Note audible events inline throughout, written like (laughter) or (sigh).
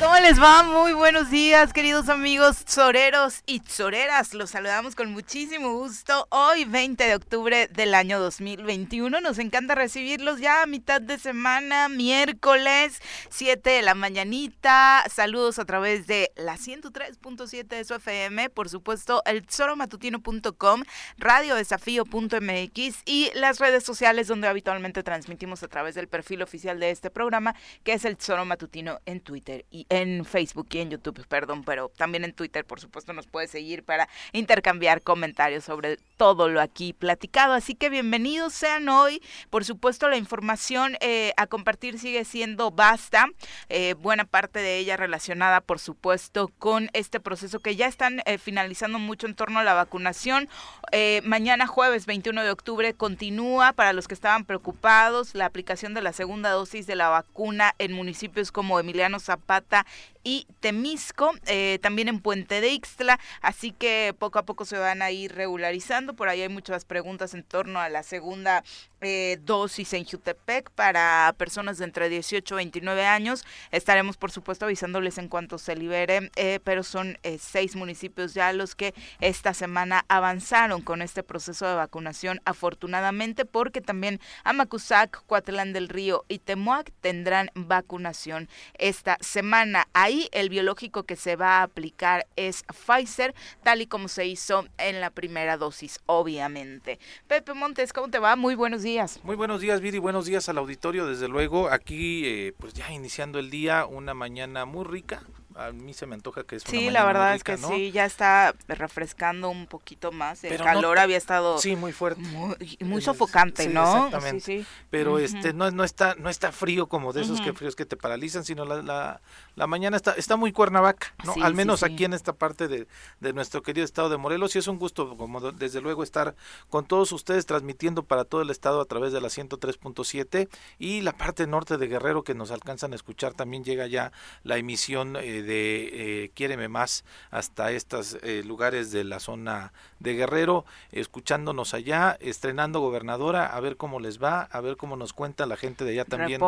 ¿Cómo les va? Muy buenos días, queridos amigos zoreros y zoreras. Los saludamos con muchísimo gusto. Hoy, 20 de octubre del año 2021. Nos encanta recibirlos ya a mitad de semana, miércoles, 7 de la mañanita. Saludos a través de la 103.7 de su FM, por supuesto, el zoromatutino.com, radiodesafío.mx y las redes sociales donde habitualmente transmitimos a través del perfil oficial de este programa, que es el Zoro Matutino en Twitter y en Facebook y en YouTube, perdón, pero también en Twitter, por supuesto, nos puede seguir para intercambiar comentarios sobre todo lo aquí platicado. Así que bienvenidos sean hoy. Por supuesto, la información eh, a compartir sigue siendo basta. Eh, buena parte de ella relacionada, por supuesto, con este proceso que ya están eh, finalizando mucho en torno a la vacunación. mañana jueves 21 de octubre continúa para los que estaban preocupados la aplicación de la segunda dosis de la vacuna en municipios como Emiliano Zapata y Temisco, eh, también en Puente de Ixtla, así que poco a poco se van a ir regularizando. Por ahí hay muchas preguntas en torno a la segunda eh, dosis en Jutepec para personas de entre 18 y 29 años. Estaremos, por supuesto, avisándoles en cuanto se libere, eh, pero son seis municipios ya los que esta semana avanzaron con este proceso de vacunación, afortunadamente, porque también Amacuzac, Cuatlán del Río y Temuac tendrán vacunación esta semana. Ahí el biológico que se va a aplicar es Pfizer, tal y como se hizo en la primera dosis, obviamente. Pepe Montes, ¿cómo te va? Muy buenos días. Muy buenos días, Viri. Buenos días al auditorio, desde luego. Aquí, eh, pues ya iniciando el día, una mañana muy rica a mí se me antoja que es una Sí, la verdad es que sí, ya está refrescando un poquito más. El calor había estado Sí, muy fuerte. Muy, sofocante, ¿no? Exactamente. Sí, Pero este no no está no está frío como de esos que fríos que te paralizan, sino la, la, mañana está está muy cuernavaca, ¿no? Al menos aquí en esta parte de, de, nuestro querido estado de Morelos y es un gusto como desde luego estar con todos ustedes transmitiendo para todo el estado a través de la 103.7 y la parte norte de Guerrero que nos alcanzan a escuchar también llega ya la emisión eh, de eh, Quiéreme Más hasta estos eh, lugares de la zona de Guerrero, escuchándonos allá, estrenando gobernadora, a ver cómo les va, a ver cómo nos cuenta la gente de allá también,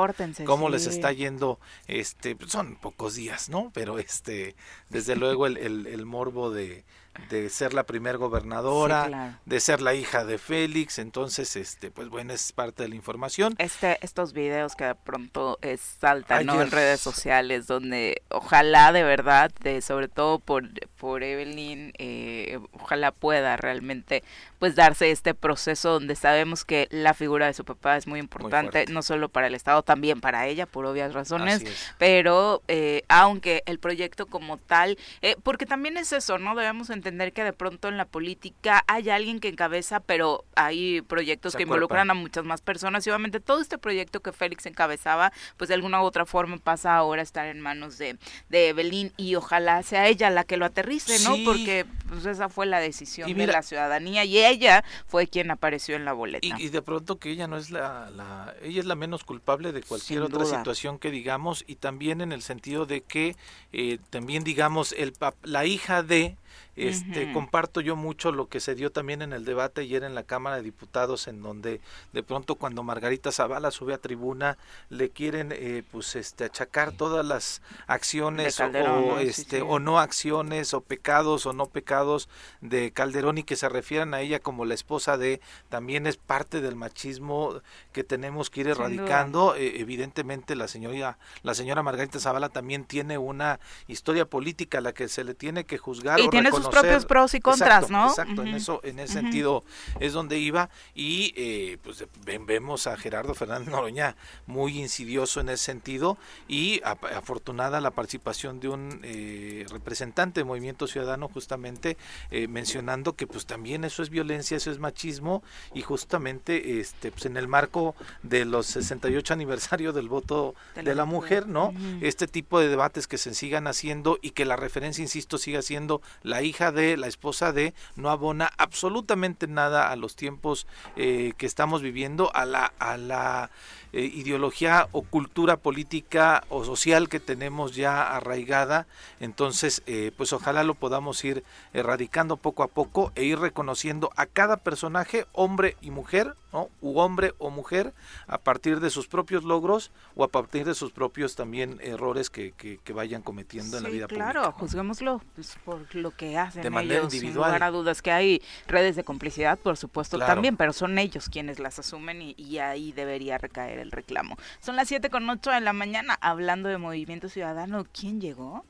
cómo les está yendo, este, pues, son pocos días, ¿no? Pero este, desde luego el, el morbo de de ser la primer gobernadora, de ser la hija de Félix, entonces este pues bueno, es parte de la información. Este estos videos que de pronto saltan en redes sociales donde ojalá de verdad, de, sobre todo por por Evelyn, eh, ojalá pueda realmente pues darse este proceso donde sabemos que la figura de su papá es muy importante, no solo para el Estado, también para ella, por obvias razones, pero eh, aunque el proyecto como tal, eh, porque también es eso, ¿no? Debemos entender que de pronto en la política hay alguien que encabeza, pero hay proyectos que involucran a muchas más personas y obviamente todo este proyecto que Félix encabezaba, pues de alguna u otra forma pasa ahora a estar en manos de, de Evelyn y ojalá sea ella la que lo aterrice, ¿no? Porque pues esa fue la decisión de la ciudadanía y ella fue quien apareció en la boleta. Y, de pronto que ella no es la, ella es la menos culpable de cualquier otra situación que digamos y también en el sentido de que eh, también digamos el la hija de este, Comparto yo mucho lo que se dio también en el debate ayer en la Cámara de Diputados, en donde de pronto cuando Margarita Zavala sube a tribuna le quieren eh, pues este achacar todas las acciones o, este o no acciones o pecados o no pecados de Calderón y que se refieran a ella como la esposa de también es parte del machismo que tenemos que ir erradicando. Eh, evidentemente la señora la señora Margarita Zavala también tiene una historia política a la que se le tiene que juzgar y tiene sus propios pros y contras, ¿no? Exacto, en eso, en ese sentido es donde iba y eh, pues vemos a Gerardo Fernández Noroña muy insidioso en ese sentido y afortunada la participación de un eh, representante de Movimiento Ciudadano justamente eh, mencionando que pues también eso es violencia, eso es machismo y justamente este pues en el marco de los 68 aniversario del voto de la, mujer, ¿no? Este tipo de debates que se sigan haciendo y que la referencia, insisto, siga siendo la hija hija de, la esposa de, no abona absolutamente nada a los tiempos eh, que estamos viviendo, a la, a la eh, ideología o cultura política o social que tenemos ya arraigada. Entonces, eh, pues ojalá lo podamos ir erradicando poco a poco e ir reconociendo a cada personaje, hombre y mujer, ¿no? U hombre o mujer, a partir de sus propios logros o a partir de sus propios también errores que, que, vayan cometiendo en la vida claro, pública. Claro, juzguémoslo pues, por lo que hacen de manera individual. Sin lugar a dudas que hay redes de complicidad, por supuesto, también, pero son ellos quienes las asumen y, y ahí debería recaer el reclamo. Son las 7 con 8 de la mañana hablando de Movimiento Ciudadano. ¿Quién llegó?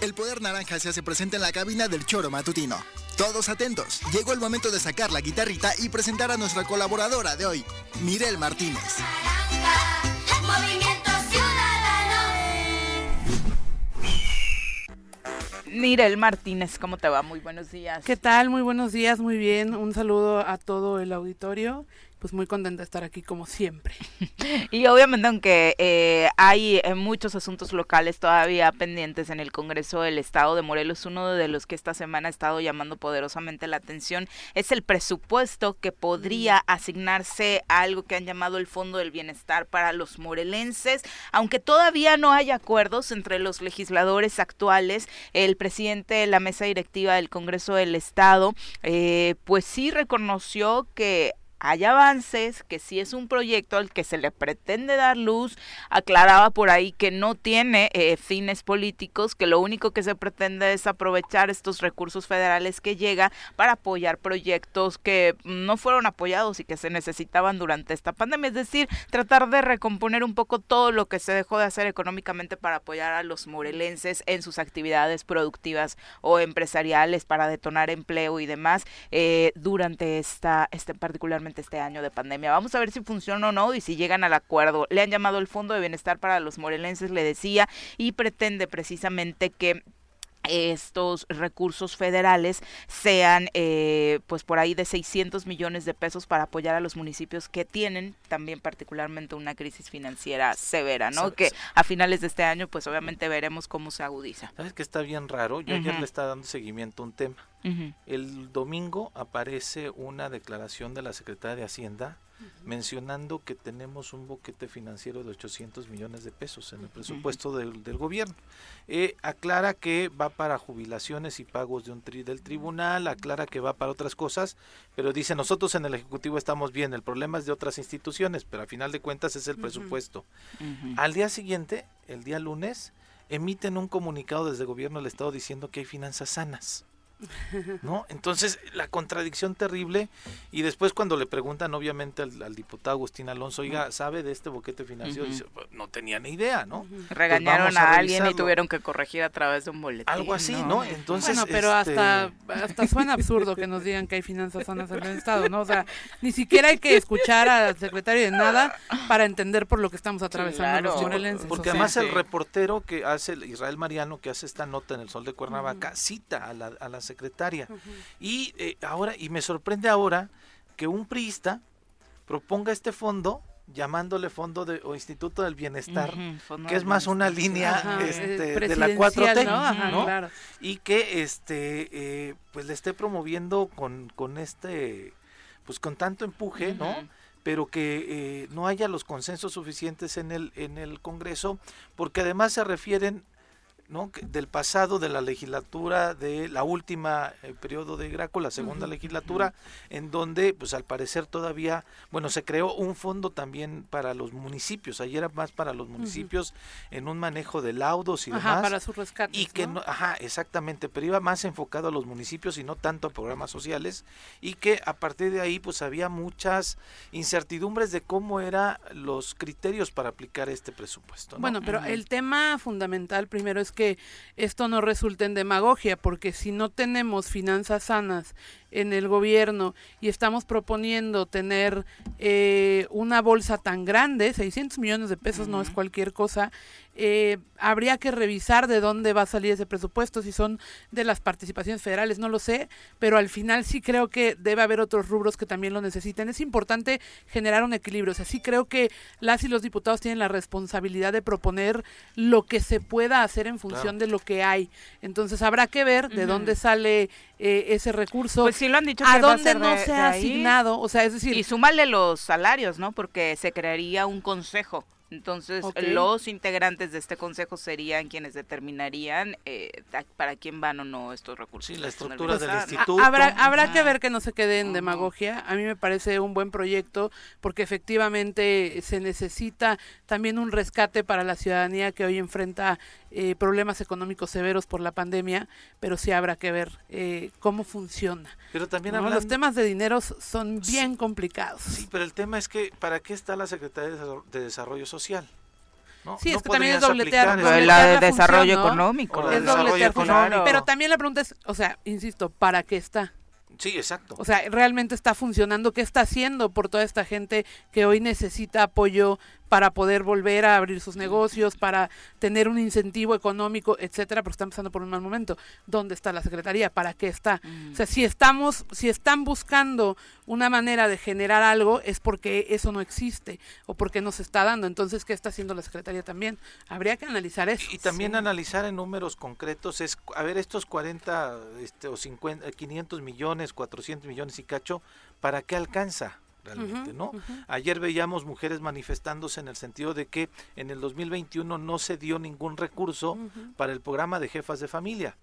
El poder naranja se hace presente en la cabina del choro matutino. Todos atentos, llegó el momento de sacar la guitarrita y presentar a nuestra colaboradora de hoy, Mirel Martínez. movimiento Nirel Martínez, ¿cómo te va? Muy buenos días. ¿Qué tal? Muy buenos días, muy bien. Un saludo a todo el auditorio pues muy contenta de estar aquí como siempre. (laughs) y obviamente aunque eh, hay eh, muchos asuntos locales todavía pendientes en el Congreso del Estado de Morelos, uno de los que esta semana ha estado llamando poderosamente la atención es el presupuesto que podría asignarse a algo que han llamado el Fondo del Bienestar para los morelenses, aunque todavía no hay acuerdos entre los legisladores actuales, el presidente de la mesa directiva del Congreso del Estado, eh, pues sí reconoció que hay avances, que si es un proyecto al que se le pretende dar luz, aclaraba por ahí que no tiene eh, fines políticos, que lo único que se pretende es aprovechar estos recursos federales que llega para apoyar proyectos que no fueron apoyados y que se necesitaban durante esta pandemia, es decir, tratar de recomponer un poco todo lo que se dejó de hacer económicamente para apoyar a los morelenses en sus actividades productivas o empresariales para detonar empleo y demás eh, durante esta, este particularmente este año de pandemia. Vamos a ver si funciona o no y si llegan al acuerdo. Le han llamado el Fondo de Bienestar para los Morelenses, le decía, y pretende precisamente que estos recursos federales sean eh, pues por ahí de 600 millones de pesos para apoyar a los municipios que tienen también particularmente una crisis financiera severa, ¿no? Que a finales de este año pues obviamente veremos cómo se agudiza. ¿Sabes que está bien raro? Yo ayer le estaba dando seguimiento a un tema. El domingo aparece una declaración de la Secretaría de Hacienda mencionando que tenemos un boquete financiero de 800 millones de pesos en el presupuesto del, gobierno. Eh, aclara que va para jubilaciones y pagos de un tri del tribunal, aclara que va para otras cosas, pero dice nosotros en el Ejecutivo estamos bien, el problema es de otras instituciones, pero a final de cuentas es el presupuesto. Al día siguiente, el día lunes, emiten un comunicado desde el gobierno del Estado diciendo que hay finanzas sanas. ¿No? Entonces, la contradicción terrible, y después cuando le preguntan obviamente al, diputado Agustín Alonso, oiga, ¿sabe de este boquete financiero? Dice, pues, no tenía ni idea, ¿no? Pues Regañaron a, alguien y tuvieron que corregir a través de un boletín. Algo así, ¿no? Entonces, bueno, pero hasta, este hasta suena absurdo que nos digan que hay finanzas sanas en el Estado, ¿no? O sea, ni siquiera hay que escuchar al secretario de nada para entender por lo que estamos atravesando los morelenses. Porque además el reportero que hace, Israel Mariano, que hace esta nota en el Sol de Cuernavaca, cita a la, a la secretaria. Y eh, ahora, y me sorprende ahora que un priista proponga este fondo llamándole Fondo de, o Instituto del Bienestar, que es más una línea este, de la 4T, Y que este eh, pues le esté promoviendo con, con este pues con tanto empuje, ¿no? pero que eh, no haya los consensos suficientes en el en el Congreso, porque además se refieren ¿no? del pasado de la legislatura de la última eh, periodo de Graco, la segunda legislatura, en donde pues al parecer todavía, bueno, se creó un fondo también para los municipios, ayer era más para los municipios en un manejo de laudos y demás. para su rescate. Y que ¿no? ajá, exactamente, pero iba más enfocado a los municipios y no tanto a programas sociales y que a partir de ahí pues había muchas incertidumbres de cómo eran los criterios para aplicar este presupuesto. Bueno, pero el tema fundamental primero es que esto no resulte en demagogia, porque si no tenemos finanzas sanas en el gobierno y estamos proponiendo tener eh, una bolsa tan grande, 600 millones de pesos no es cualquier cosa, eh, habría que revisar de dónde va a salir ese presupuesto, si son de las participaciones federales, no lo sé, pero al final sí creo que debe haber otros rubros que también lo necesiten. Es importante generar un equilibrio, o sea, sí creo que las y los diputados tienen la responsabilidad de proponer lo que se pueda hacer en función de lo que hay. Entonces habrá que ver de dónde sale eh, ese recurso. Pues sí lo han dicho a dónde no se ha asignado, o sea, es decir... Y súmale los salarios, ¿no? Porque se crearía un consejo entonces, los integrantes de este consejo serían quienes determinarían eh, para quién van o no estos recursos. Sí, la estructura del instituto. Habrá, habrá que ver que no se quede en demagogia. A mí me parece un buen proyecto porque efectivamente se necesita también un rescate para la ciudadanía que hoy enfrenta eh, problemas económicos severos por la pandemia, pero sí habrá que ver eh, cómo funciona. Pero también los temas de dinero son bien complicados. Sí, pero el tema es que ¿para qué está la Secretaría de Desarrollo Social? ¿no? Sí, esto también es dobletear, la de desarrollo económico. Es dobletear económico. Pero también la pregunta es, o sea, insisto, ¿para qué está? Sí, exacto. O sea, realmente está funcionando. ¿Qué está haciendo por toda esta gente que hoy necesita apoyo para poder volver a abrir sus negocios, para tener un incentivo económico, etcétera, pero están pasando por un mal momento. ¿Dónde está la Secretaría? ¿Para qué está? O sea, si estamos, si están buscando una manera de generar algo, es porque eso no existe o porque no se está dando. Entonces, ¿qué está haciendo la Secretaría también? Habría que analizar eso. Y también analizar en números concretos, es, a ver, estos 40 este, o 50, 500 millones, 400 millones y cacho, ¿para qué alcanza? Realmente, ¿no? Ayer veíamos mujeres manifestándose en el sentido de que en el 2021 no se dio ningún recurso para el programa de jefas de familia,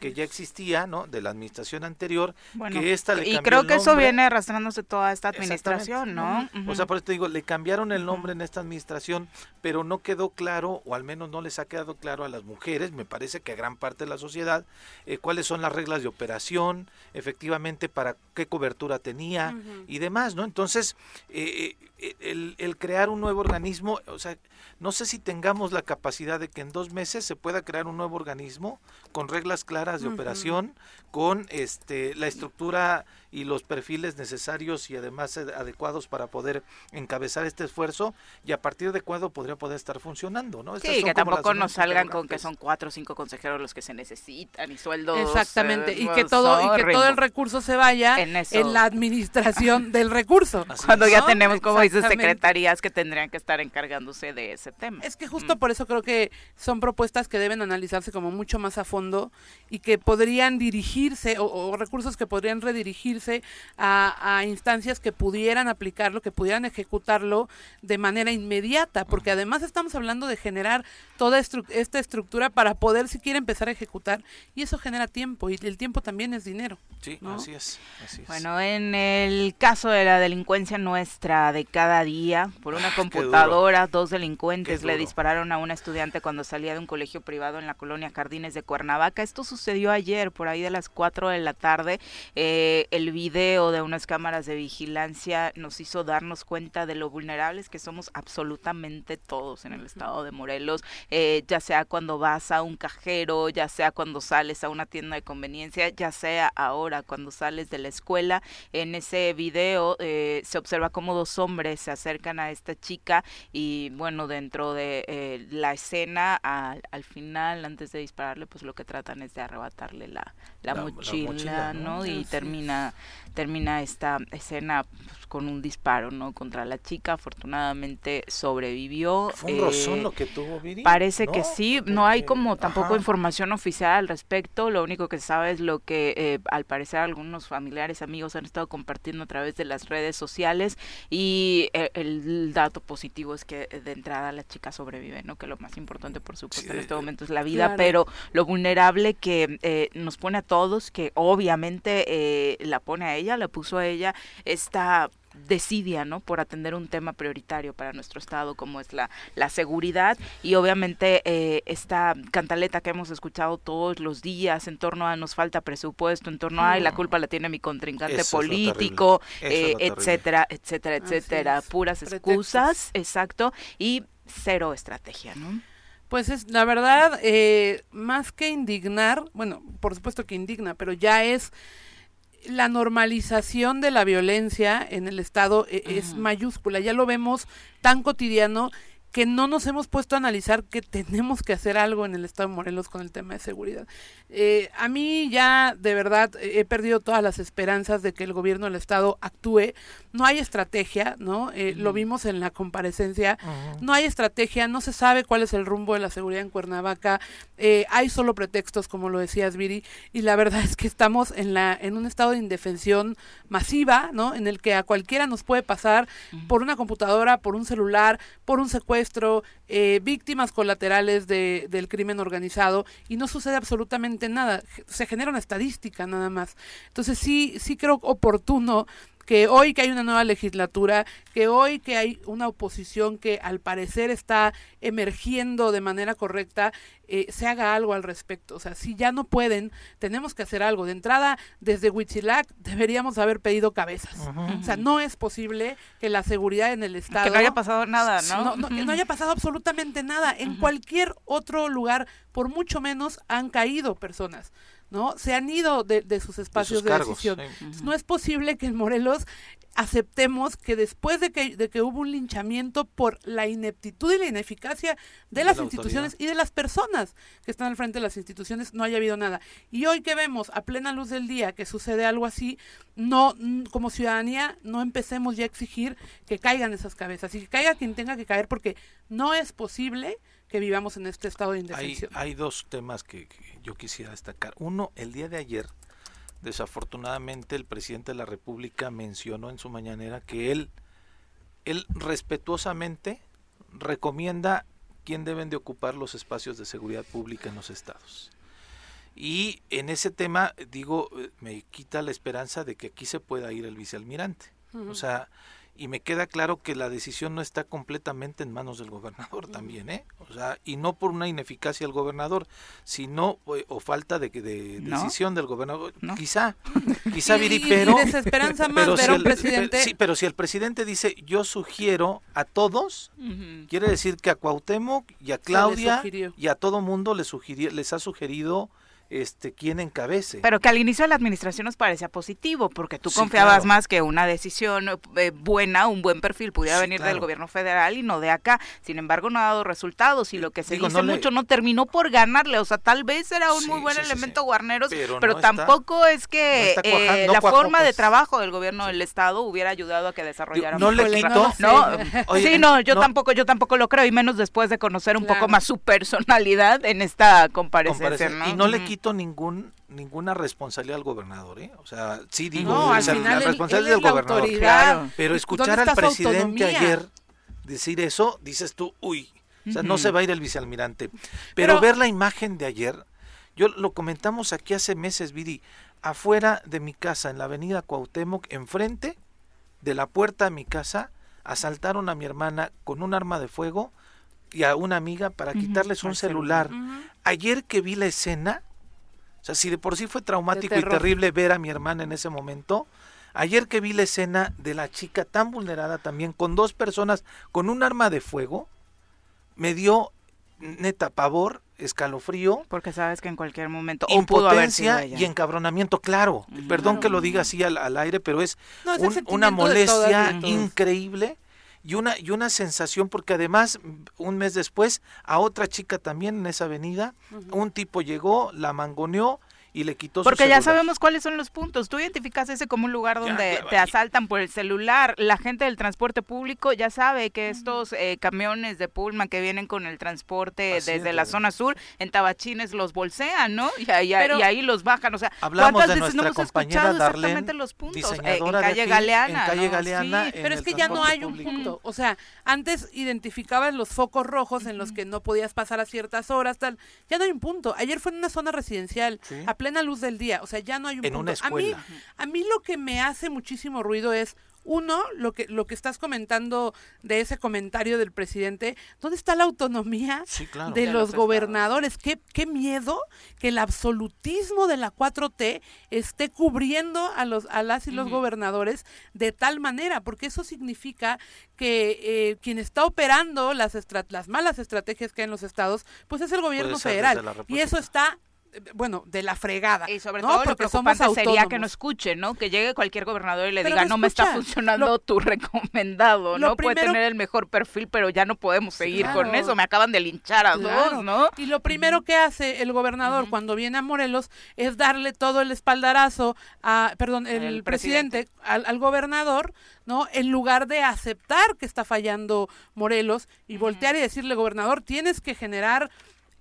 que ya existía, ¿no? De la administración anterior, que esta le Y creo que eso viene arrastrándose toda esta administración, ¿no? O sea, por eso te digo, le cambiaron el nombre en esta administración, pero no quedó claro, o al menos no les ha quedado claro a las mujeres, me parece que a gran parte de la sociedad, eh, cuáles son las reglas de operación, efectivamente para qué cobertura tenía y demás, ¿no? Entonces, entonces, eh, eh, el, el, crear un nuevo organismo, o sea, no sé si tengamos la capacidad de que en dos meses se pueda crear un nuevo organismo con reglas claras de operación, con este la estructura y los perfiles necesarios y además adecuados para poder encabezar este esfuerzo y a partir de cuándo podría poder estar funcionando, ¿no? sí, que tampoco nos salgan con que son cuatro o cinco consejeros los que se necesitan y sueldos. Exactamente, y que todo y que todo el recurso se vaya en, la administración (laughs) del recurso. Cuando ya tenemos, como dices, secretarías que tendrían que estar encargándose de ese tema. Es que justo mm. por eso creo que son propuestas que deben analizarse como mucho más a fondo y que podrían dirigirse o recursos que podrían redirigirse a, instancias que pudieran aplicarlo, que pudieran ejecutarlo de manera inmediata, porque además estamos hablando de generar toda esta estructura para poder siquiera empezar a ejecutar y eso genera tiempo y el tiempo también es dinero. Sí, así, es, Bueno, en el caso de la delincuencia nuestra de cada día, por una computadora, dos delincuentes le dispararon a una estudiante cuando salía de un colegio privado en la colonia Jardines de Cuernavaca. Esto sucedió ayer, por ahí de las 4 de la tarde. Eh, el video de unas cámaras de vigilancia nos hizo darnos cuenta de lo vulnerables que somos absolutamente todos en el estado de Morelos, eh, ya sea cuando vas a un cajero, ya sea cuando sales a una tienda de conveniencia, ya sea ahora cuando sales de la escuela. En ese video eh, se observa cómo dos hombres se acercan a esta chica y bueno, dentro de eh, la escena, al final, antes de dispararle, pues lo que tratan es de arrebatarle la, la, mochila, ¿no? Y termina termina esta escena pues, con un disparo, ¿no? Contra la chica, afortunadamente sobrevivió. ¿Fue un rozón eh, lo que tuvo Viri? Parece que sí, no hay como tampoco información oficial al respecto, lo único que se sabe es lo que eh, al parecer algunos familiares, amigos han estado compartiendo a través de las redes sociales y eh, el dato positivo es que de entrada la chica sobrevive, ¿no? Que lo más importante por supuesto en este momento es la vida, pero lo vulnerable que nos pone a todos, que obviamente la pone a ella, la puso a ella esta decidia, ¿no? Por atender un tema prioritario para nuestro estado como es la, la seguridad y obviamente eh, esta cantaleta que hemos escuchado todos los días en torno a nos falta presupuesto, en torno a la culpa la tiene mi contrincante político, eh, etcétera, etcétera, etcétera, puras excusas, exacto, y cero estrategia, ¿no? Pues es la verdad, eh, más que indignar, bueno, por supuesto que indigna, pero ya es la normalización de la violencia en el Estado e, es mayúscula. Ya lo vemos tan cotidiano que no nos hemos puesto a analizar que tenemos que hacer algo en el estado de Morelos con el tema de seguridad. Eh, a mí ya de verdad he perdido todas las esperanzas de que el gobierno del estado actúe. No hay estrategia, ¿no? Eh, lo vimos en la comparecencia. No hay estrategia, no se sabe cuál es el rumbo de la seguridad en Cuernavaca. Eh, hay solo pretextos, como lo decías, Viri, y la verdad (laughs) es que estamos en la en un estado de indefensión masiva, ¿no? En el que a cualquiera nos puede pasar por una computadora, por un celular, por un secuestro eh, víctimas colaterales de, del crimen organizado y no sucede absolutamente nada. Se genera una estadística nada más. Entonces sí, sí creo oportuno que hoy que hay una nueva legislatura, que hoy que hay una oposición que al parecer está emergiendo de manera correcta, eh, se haga algo al respecto. O sea, si ya no pueden, tenemos que hacer algo. De entrada, desde Huitzilac deberíamos haber pedido cabezas. O sea, no es posible que la seguridad en el Estado... Que no haya pasado nada, ¿no? no, que no haya pasado absolutamente nada. En cualquier otro lugar, por mucho menos, han caído personas. ¿No? Se han ido de, sus espacios de, decisión. No es posible que en Morelos aceptemos que después de que, de que hubo un linchamiento por la ineptitud y la ineficacia de, las instituciones y de las personas que están al frente de las instituciones, no haya habido nada. Y hoy que vemos a plena luz del día que sucede algo así, no como ciudadanía no empecemos ya a exigir que caigan esas cabezas y que caiga quien tenga que caer porque no es posible que vivamos en este estado de indefensión. Hay, dos temas que, yo quisiera destacar. Uno, el día de ayer, desafortunadamente, el presidente de la República mencionó en su mañanera que él, él respetuosamente recomienda quién deben de ocupar los espacios de seguridad pública en los estados. Y en ese tema, digo, eh, me quita la esperanza de que aquí se pueda ir el vicealmirante. O sea, y me queda claro que la decisión no está completamente en manos del gobernador también, ¿eh? O sea, y no por una ineficacia del gobernador, sino eh, o falta de, de decisión del gobernador, quizá, (laughs) quizá Viri, pero desesperanza más pero si el, presidente. sí, pero si el presidente dice, "Yo sugiero a todos", quiere decir que a Cuauhtémoc y a Claudia y a todo mundo les les ha sugerido este quién encabece. Pero que al inicio de la administración nos parecía positivo, porque tú confiabas más que una decisión eh, buena, un buen perfil pudiera venir del gobierno federal y no de acá. Sin embargo, no ha dado resultados y lo que se dice mucho no terminó por ganarle. O sea, tal vez era un muy buen elemento Guarneros, pero, tampoco es que eh, la forma de pues. trabajo del gobierno del estado hubiera ayudado a que desarrollara. no le quitó. No, sí, no, yo tampoco, yo tampoco lo creo y menos después de conocer un poco más su personalidad en esta comparecencia. Y no le quitó ningún ninguna responsabilidad al gobernador, ¿eh? O sea, sí digo, la responsabilidad del gobernador. Pero escuchar al presidente ayer decir eso, dices tú, uy, o sea, no se va a ir el vicealmirante. Pero, ver la imagen de ayer, yo lo comentamos aquí hace meses, Viri, afuera de mi casa, en la avenida Cuauhtémoc, enfrente de la puerta de mi casa, asaltaron a mi hermana con un arma de fuego y a una amiga para quitarles un celular. Ayer que vi la escena, o sea, si de por sí fue traumático y terrible ver a mi hermana en ese momento, ayer que vi la escena de la chica tan vulnerada también, con dos personas con un arma de fuego, me dio neta pavor, escalofrío. Porque sabes que en cualquier momento. Impotencia y encabronamiento, claro. Perdón que lo diga así al, aire, pero es, una molestia increíble y una, y una sensación, porque además un mes después a otra chica también en esa avenida, un tipo llegó, la mangoneó y le quitó Porque ya sabemos cuáles son los puntos. Tú identificas ese como un lugar donde te asaltan por el celular. La gente del transporte público ya sabe que estos eh, camiones de Pullman que vienen con el transporte desde la zona sur, en Tabachines los bolsean, ¿no? Y, ahí los bajan. O sea, ¿cuántas veces no hemos escuchado exactamente los puntos? Eh, en calle Galeana. En calle Galeana. pero es que ya no hay un punto. O sea, antes identificabas los focos rojos en los que no podías pasar a ciertas horas, tal. Ya no hay un punto. Ayer fue en una zona residencial plena luz del día, o sea, ya no hay un en Una escuela. A mí, a mí lo que me hace muchísimo ruido es uno, lo que, lo que estás comentando de ese comentario del presidente, ¿dónde está la autonomía de los gobernadores? ¿Qué, ¿Qué, miedo que el absolutismo de la 4T esté cubriendo a, los, a las y los gobernadores de tal manera, porque eso significa que eh, quien está operando las, las malas estrategias que hay en los estados, pues es el gobierno federal. Y eso está bueno, de la fregada. Y sobre ¿no? todo Porque lo somos preocupante sería que no escuche, ¿no? Que llegue cualquier gobernador y le Pero diga, no no me está funcionando Lo- tu (laughs) recomendado, ¿no? Puede tener el mejor perfil, pero ya no podemos seguir con eso. Me acaban de linchar a Claro. dos, ¿no? Y lo primero que hace el gobernador cuando viene a Morelos es darle todo el espaldarazo a, perdón, el, El presidente, al, al gobernador, ¿no? En lugar de aceptar que está fallando Morelos y voltear y decirle, gobernador, tienes que generar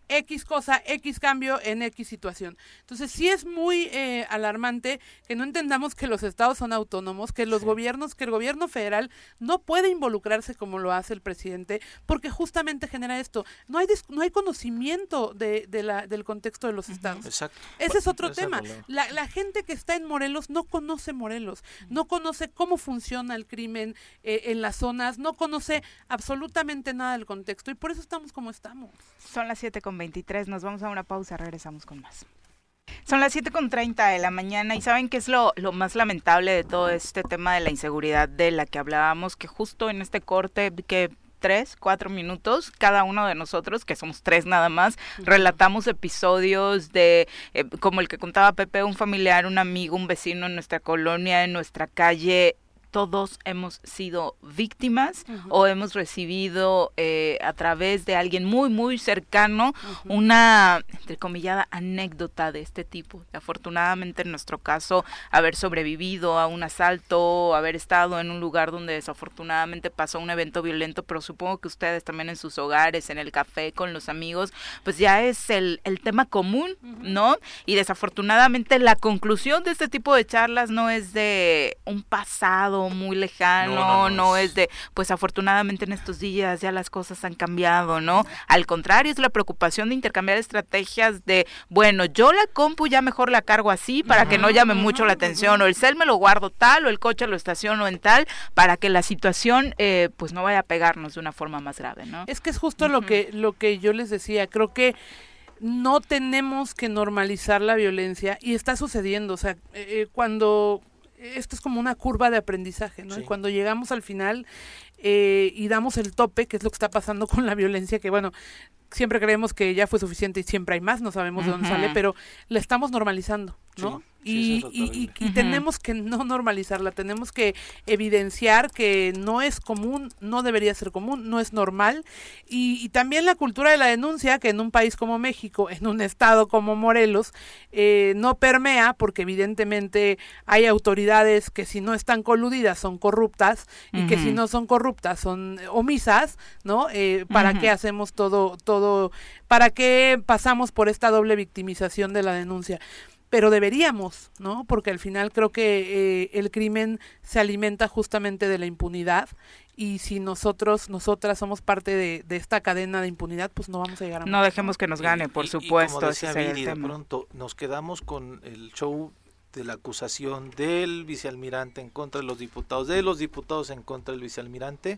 X cosa, X cambio en X situación. Entonces sí es muy eh, alarmante que no entendamos que los estados son autónomos, que los gobiernos, que el gobierno federal no puede involucrarse como lo hace el presidente, porque justamente genera esto. No hay, dis- no hay conocimiento de, de la, del contexto de los estados. Exacto. Ese es otro tema. La, la gente que está en Morelos no conoce Morelos, no conoce cómo funciona el crimen eh, en las zonas, no conoce absolutamente nada del contexto y por eso estamos como estamos. Son las 7 con 23, nos vamos a una pausa, regresamos con más. Son las 7 con 30 de la mañana y saben qué es lo, lo más lamentable de todo este tema de la inseguridad de la que hablábamos, que justo en este corte que tres, cuatro minutos, cada uno de nosotros, que somos tres nada más, relatamos episodios de, eh, como el que contaba Pepe, un familiar, un amigo, un vecino en nuestra colonia, en nuestra calle, todos hemos sido víctimas o hemos recibido eh, a través de alguien muy, muy cercano una, entrecomillada, anécdota de este tipo. Afortunadamente, en nuestro caso, haber sobrevivido a un asalto, haber estado en un lugar donde desafortunadamente pasó un evento violento, pero supongo que ustedes también en sus hogares, en el café, con los amigos, pues ya es el, el tema común, ¿no? Y desafortunadamente la conclusión de este tipo de charlas no es de un pasado muy lejano, No, no, no, no, es- es de, pues afortunadamente en estos días ya las cosas han cambiado, ¿no? Al contrario, es la preocupación de intercambiar estrategias de, bueno, yo la compu ya mejor la cargo así para que no llame mucho la atención, o el cel me lo guardo tal, o el coche lo estaciono en tal, para que la situación eh, pues no vaya a pegarnos de una forma más grave, ¿no? Es que es justo lo que lo que yo les decía, creo que no tenemos que normalizar la violencia y está sucediendo, o sea, eh, eh, cuando esto es como una curva de aprendizaje, ¿no? Sí. Y cuando llegamos al final eh, y damos el tope, que es lo que está pasando con la violencia, que bueno, siempre creemos que ya fue suficiente y siempre hay más, no sabemos de dónde sale, pero la estamos normalizando, ¿no? Sí, sí, y, y- y- y tenemos que no normalizarla, tenemos que evidenciar que no es común, no debería ser común, no es normal. Y, y también la cultura de la denuncia, que en un país como México, en un estado como Morelos, eh, no permea, porque evidentemente hay autoridades que si no están coludidas son corruptas y que si no son corruptas son omisas, ¿no? Eh, ¿Para qué hacemos todo, todo, para qué pasamos por esta doble victimización de la denuncia? pero deberíamos, ¿no? Porque al final creo que eh, el crimen se alimenta justamente de la impunidad y si nosotros, nosotras somos parte de, de esta cadena de impunidad, pues no vamos a llegar a No dejemos que nos gane, Y- por y- y supuesto, como ese decía Viri, de pronto nos quedamos con el show de la acusación del vicealmirante en contra de los diputados, de los diputados en contra del vicealmirante,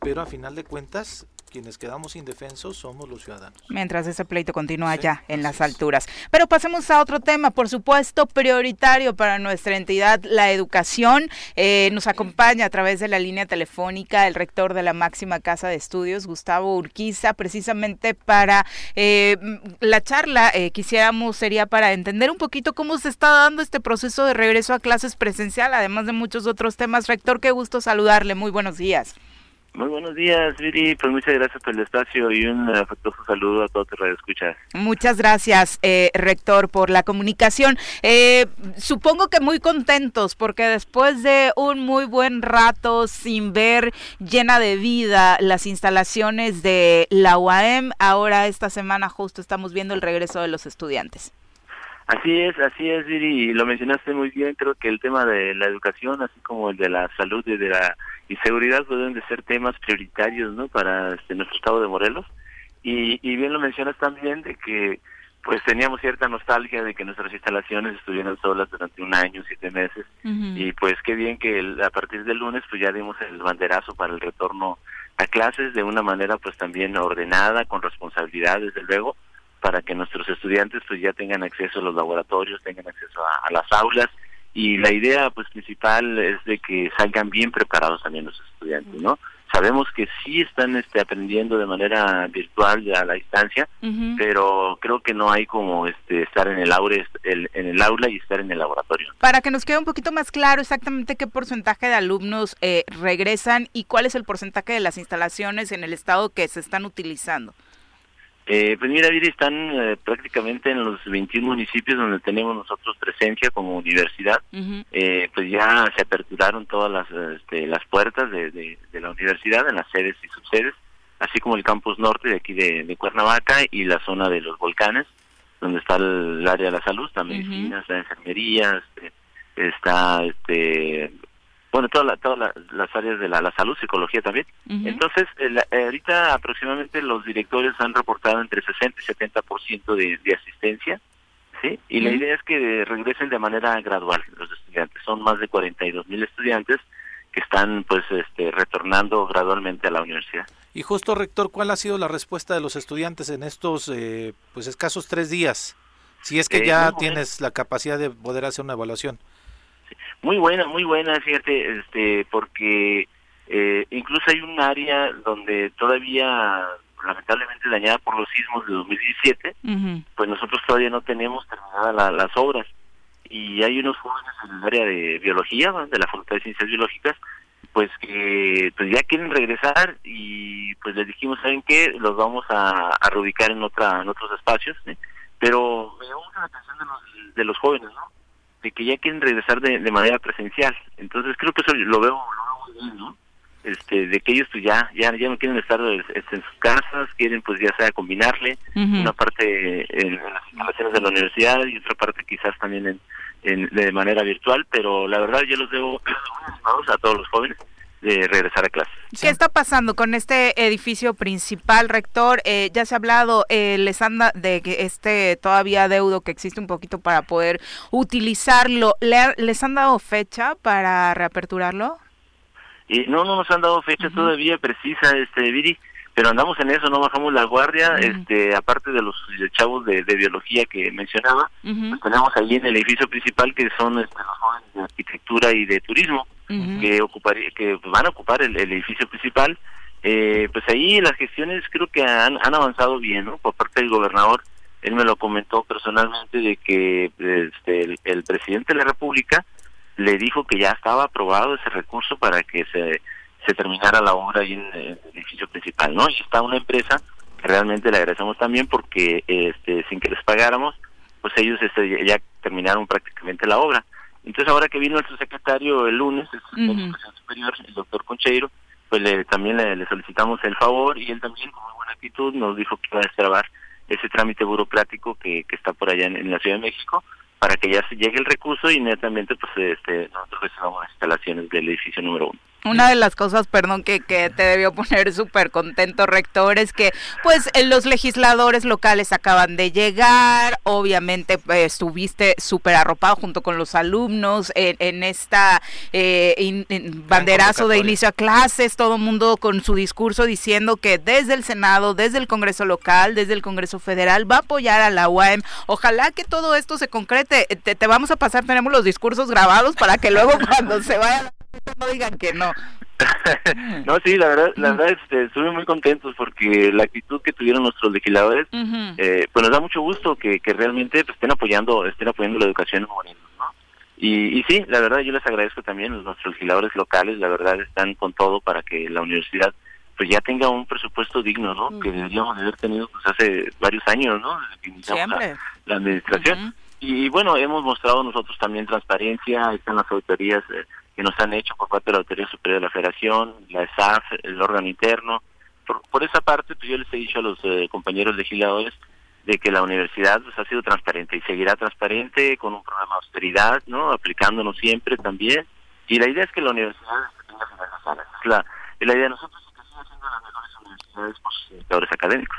pero a final de cuentas quienes quedamos indefensos somos los ciudadanos. Mientras ese pleito continúa Sí, ya en las alturas. Pero pasemos a otro tema, por supuesto, prioritario para nuestra entidad, la educación. Eh, nos acompaña a través de la línea telefónica el rector de la máxima casa de estudios, Gustavo Urquiza, precisamente para eh, la charla, eh, quisiéramos, sería para entender un poquito cómo se está dando este proceso de regreso a clases presencial, además de muchos otros temas. Rector, qué gusto saludarle, muy buenos días. Muy buenos días, Viri. Pues muchas gracias por el espacio y un afectuoso saludo a todos tus radioescuchas. Muchas gracias, eh, rector, por la comunicación. Eh, supongo que muy contentos porque después de un muy buen rato sin ver llena de vida las instalaciones de la UAM, ahora esta semana justo estamos viendo el regreso de los estudiantes. Así es, así es, Viri. Lo mencionaste muy bien. Creo que el tema de la educación, así como el de la salud y de la y seguridad, pues deben de ser temas prioritarios, ¿no? Para este, nuestro estado de Morelos. Y, y bien lo mencionas también de que pues teníamos cierta nostalgia de que nuestras instalaciones estuvieran solas durante un año, siete meses. Y pues qué bien que el- a partir del lunes pues ya dimos el banderazo para el retorno a clases de una manera pues también ordenada, con responsabilidad desde luego, para que nuestros estudiantes pues ya tengan acceso a los laboratorios, tengan acceso a, a las aulas y la idea pues principal es de que salgan bien preparados también los estudiantes, ¿no? sabemos que sí están este, aprendiendo de manera virtual a la distancia, pero creo que no hay como este, estar en el, aula, en el aula y estar en el laboratorio. Para que nos quede un poquito más claro exactamente qué porcentaje de alumnos eh, regresan y cuál es el porcentaje de las instalaciones en el estado que se están utilizando. Eh, pues mira, Viri, están eh, prácticamente en los 21 municipios donde tenemos nosotros presencia como universidad. eh, pues ya se aperturaron todas las, este, las puertas de, de, la universidad en las sedes y subsedes, así como el campus norte de aquí de, Cuernavaca y la zona de los volcanes, donde está el, área de la salud, también medicinas, la enfermería, este, está este bueno, todas las áreas de la, salud, psicología también. Entonces, eh, ahorita aproximadamente los directores han reportado entre 60 y 70% de, de asistencia, ¿sí? Y la idea es que regresen de manera gradual los estudiantes. Son más de 42 mil estudiantes que están, pues, este, retornando gradualmente a la universidad. Y justo, rector, ¿cuál ha sido la respuesta de los estudiantes en estos, eh, pues, escasos tres días? Si es que eh, ya tienes la capacidad de poder hacer una evaluación. Muy buena, muy buena, fíjate, este, porque eh, incluso hay un área donde todavía lamentablemente dañada por los sismos de 2017, pues nosotros todavía no tenemos terminadas las obras. Y hay unos jóvenes en el área de biología, de la Facultad de Ciencias Biológicas, pues que pues ya quieren regresar y pues les dijimos, ¿saben qué? Los vamos a, a reubicar en otra en otros espacios, pero me llama la atención de los, de los jóvenes, ¿no? De que ya quieren regresar de, manera presencial. Entonces creo que eso lo veo, muy bien, ¿no? Este, de que ellos pues ya ya ya no quieren estar este, en sus casas, quieren pues ya sea combinarle una parte en, las instalaciones de la universidad y otra parte quizás también en, de manera virtual, pero la verdad yo los debo (clears throat) a todos los jóvenes de regresar a clase. ¿Qué está pasando con este edificio principal, rector? Eh, ya se ha hablado, eh, les anda de que este todavía deudo que existe un poquito para poder utilizarlo. ¿Les han dado fecha para reaperturarlo? Y no, no nos han dado fecha todavía precisa, este Viri, pero andamos en eso, no bajamos la guardia. Este, aparte de los chavos de, biología que mencionaba, pues tenemos ahí en el edificio principal que son este, los jóvenes de arquitectura y de turismo que ocuparía, que van a ocupar el, edificio principal. Eh, pues ahí las gestiones creo que han, han avanzado bien, ¿no? Por parte del gobernador, él me lo comentó personalmente de que este, el, presidente de la República le dijo que ya estaba aprobado ese recurso para que se, se terminara la obra ahí en, el edificio principal, ¿no? Y está una empresa que realmente le agradecemos también porque este, sin que les pagáramos, pues ellos este, ya terminaron prácticamente la obra. Entonces ahora que vino el subsecretario el lunes, el superior, el doctor Concheiro, pues le, también le, solicitamos el favor y él también con muy buena actitud nos dijo que iba a destrabar ese trámite burocrático que, que está por allá en, la Ciudad de México para que ya se llegue el recurso y inmediatamente pues este nosotros recibamos las instalaciones del edificio número uno. Una de las cosas, perdón, que, que te debió poner súper contento, rector, es que pues eh, los legisladores locales acaban de llegar, obviamente pues, estuviste súper arropado junto con los alumnos en, en esta eh, banderazo de inicio a clases, todo el mundo con su discurso diciendo que desde el Senado, desde el Congreso local, desde el Congreso federal va a apoyar a la UAM. Ojalá que todo esto se concrete. Te, te vamos a pasar, tenemos los discursos grabados para que luego (laughs) cuando se vaya no digan que no. (laughs) no, sí, la verdad, la verdad este, estuve muy contentos porque la actitud que tuvieron nuestros legisladores, eh, pues nos da mucho gusto que, que realmente pues, estén apoyando, estén apoyando la educación en Morelos, ¿no? Y, y sí, la verdad yo les agradezco también, a nuestros legisladores locales, la verdad están con todo para que la universidad pues ya tenga un presupuesto digno, ¿no? Que deberíamos haber tenido pues hace varios años, ¿no? Desde que iniciamos la, administración. Y bueno, hemos mostrado nosotros también transparencia, están las auditorías eh, que nos han hecho por parte de la Autoridad Superior de la Federación, la ESAF, el órgano interno. Por, esa parte, pues yo les he dicho a los eh, compañeros legisladores de que la universidad pues, ha sido transparente y seguirá transparente con un programa de austeridad, ¿no? Aplicándonos siempre también. Y la idea es que la universidad tenga finanzas sanas. Es la, la idea de nosotros es que siga siendo las mejores universidades por sus indicadores académicos.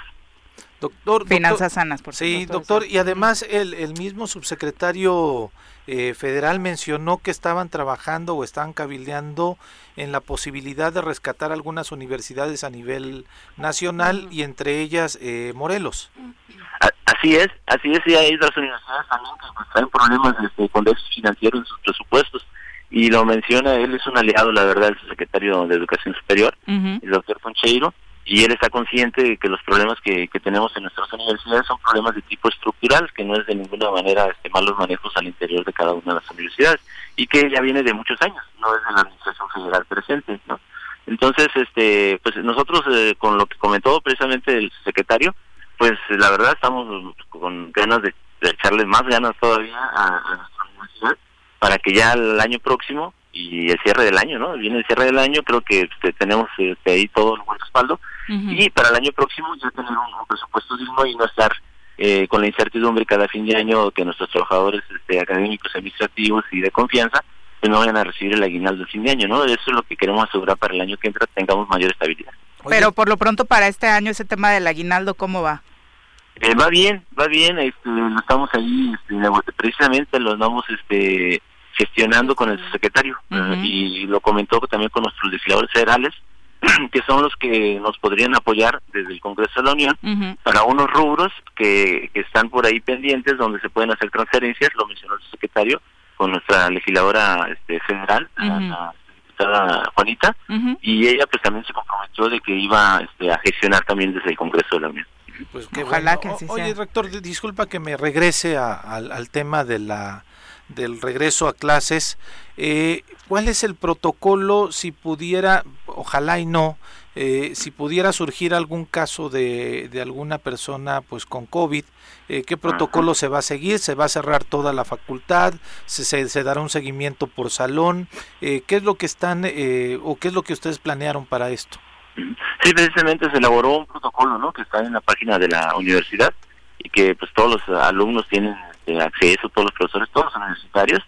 Doctor, Finanzas sanas, por Sí, doctor, y además el, el mismo subsecretario eh, federal mencionó que estaban trabajando o estaban cabildeando en la posibilidad de rescatar algunas universidades a nivel nacional y entre ellas eh, Morelos. Así es, así es, y hay otras universidades también que pues, traen problemas este, con déficit financiero en sus presupuestos. y lo menciona, él es un aliado, la verdad, del secretario de Educación Superior, el doctor Concheiro, y él está consciente de que los problemas que, que, tenemos en nuestras universidades son problemas de tipo estructural, que no es de ninguna manera este, malos manejos al interior de cada una de las universidades, y que ya viene de muchos años, no es de la administración federal presente, ¿no? Entonces, este, pues nosotros, eh, con lo que comentó precisamente el secretario, pues la verdad estamos con ganas de, echarle más ganas todavía a, nuestra universidad para que ya el año próximo y el cierre del año, ¿no? Viene el cierre del año, creo que este, tenemos este, ahí todo el buen respaldo y para el año próximo ya tener un, presupuesto digno y no estar eh, con la incertidumbre cada fin de año que nuestros trabajadores este, académicos, administrativos y de confianza que no vayan a recibir el aguinaldo fin de año, ¿no? Eso es lo que queremos asegurar para el año que entra, tengamos mayor estabilidad. Pero por lo pronto para este año ese tema del aguinaldo, ¿cómo va? Eh, va bien, va bien, este, estamos ahí, este, precisamente lo andamos este, gestionando con el secretario eh, y lo comentó también con nuestros legisladores federales, (clears throat) que son los que nos podrían apoyar desde el Congreso de la Unión para unos rubros que, que están por ahí pendientes donde se pueden hacer transferencias, lo mencionó el secretario, con nuestra legisladora este, federal, la diputada Juanita, y ella pues también se comprometió de que iba este, a gestionar también desde el Congreso de la Unión. Pues Ojalá que así Oye, rector, disculpa que me regrese al, tema de la del regreso a clases. Eh, ¿Cuál es el protocolo si pudiera, ojalá y no, eh, si pudiera surgir algún caso de, de alguna persona pues con COVID, eh, qué protocolo se va a seguir, se va a cerrar toda la facultad, se, se, dará un seguimiento por salón, eh, qué es lo que están eh, o qué es lo que ustedes planearon para esto. Sí, precisamente se elaboró un protocolo, ¿no? Que está en la página de la universidad y que pues todos los alumnos tienen este, acceso, todos los profesores, todos los universitarios.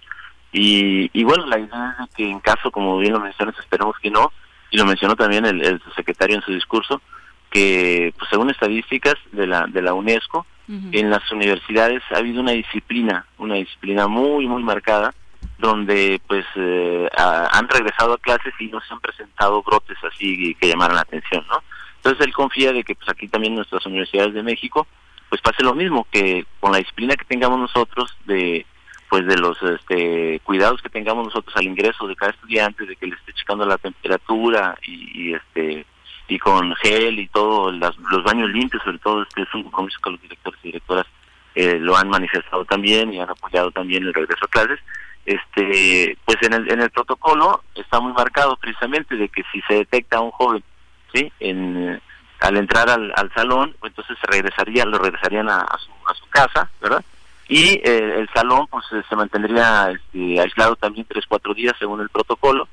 Y, y bueno, la idea es que en caso, como bien lo mencionas, esperemos que no, y lo mencionó también el, el secretario en su discurso, que pues según estadísticas de la de la UNESCO en las universidades ha habido una disciplina una disciplina muy muy marcada donde pues eh, han regresado a clases y no se han presentado brotes así que llamaran la atención no entonces él confía de que pues aquí también nuestras universidades de México pues pase lo mismo que con la disciplina que tengamos nosotros de pues de los este, cuidados que tengamos nosotros al ingreso de cada estudiante de que le esté checando la temperatura y, este y con gel y todo, los baños limpios, sobre todo, este es un compromiso que los directores y directoras eh, lo han manifestado también y han apoyado también el regreso a clases. Este, pues en el, en el protocolo está muy marcado precisamente de que si se detecta un joven, ¿sí? En, al entrar al, al salón, pues entonces regresaría, lo regresarían a, su, a su casa, ¿verdad? Y eh, el salón pues se mantendría este, aislado también tres, cuatro días según el protocolo.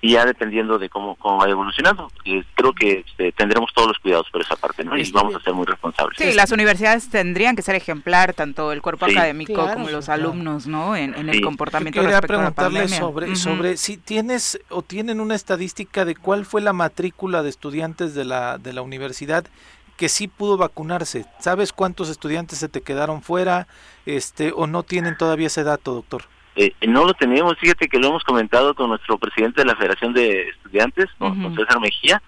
Y ya dependiendo de cómo, cómo va evolucionando. creo que este, tendremos todos los cuidados por esa parte, ¿no? Y vamos a ser muy responsables. Sí, las universidades tendrían que ser ejemplar, tanto el cuerpo académico como los alumnos, ¿no? En, el comportamiento quería preguntarle sobre, sobre si tienes o tienen una estadística de cuál fue la matrícula de estudiantes de la, de la universidad que sí pudo vacunarse. ¿Sabes cuántos estudiantes se te quedaron fuera este o no tienen todavía ese dato, doctor? Eh, no lo tenemos, fíjate que lo hemos comentado con nuestro presidente de la Federación de Estudiantes, con, César Mejía,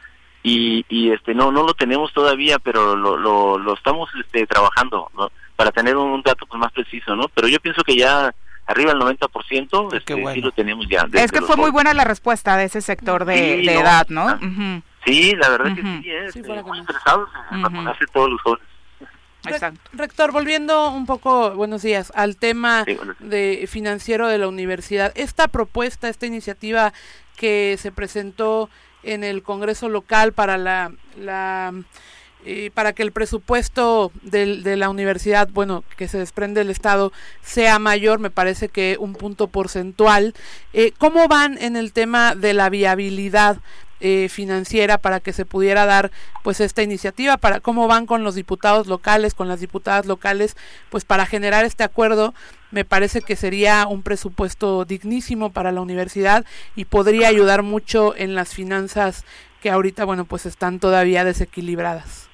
y, y este no no lo tenemos todavía, pero lo, lo, lo estamos este, trabajando para tener un dato pues, más preciso, ¿no? Pero yo pienso que ya arriba del 90% este, sí lo tenemos ya. Es que fue muy buena la respuesta de ese sector de, edad, ¿no? Ah, sí, la verdad que sí, es, sí, muy interesados en vacunarse todos los jóvenes. Rector, volviendo un poco, buenos días, al tema de financiero de la universidad. Esta propuesta, esta iniciativa que se presentó en el Congreso local para la, la eh, para que el presupuesto de la universidad, bueno, que se desprende del Estado, sea mayor, me parece que un punto porcentual. Eh, ¿Cómo van en el tema de la viabilidad eh, financiera para que se pudiera dar pues esta iniciativa para cómo van con los diputados locales con las diputadas locales pues para generar este acuerdo me parece que sería un presupuesto dignísimo para la universidad y podría ayudar mucho en las finanzas que ahorita bueno pues están todavía desequilibradas.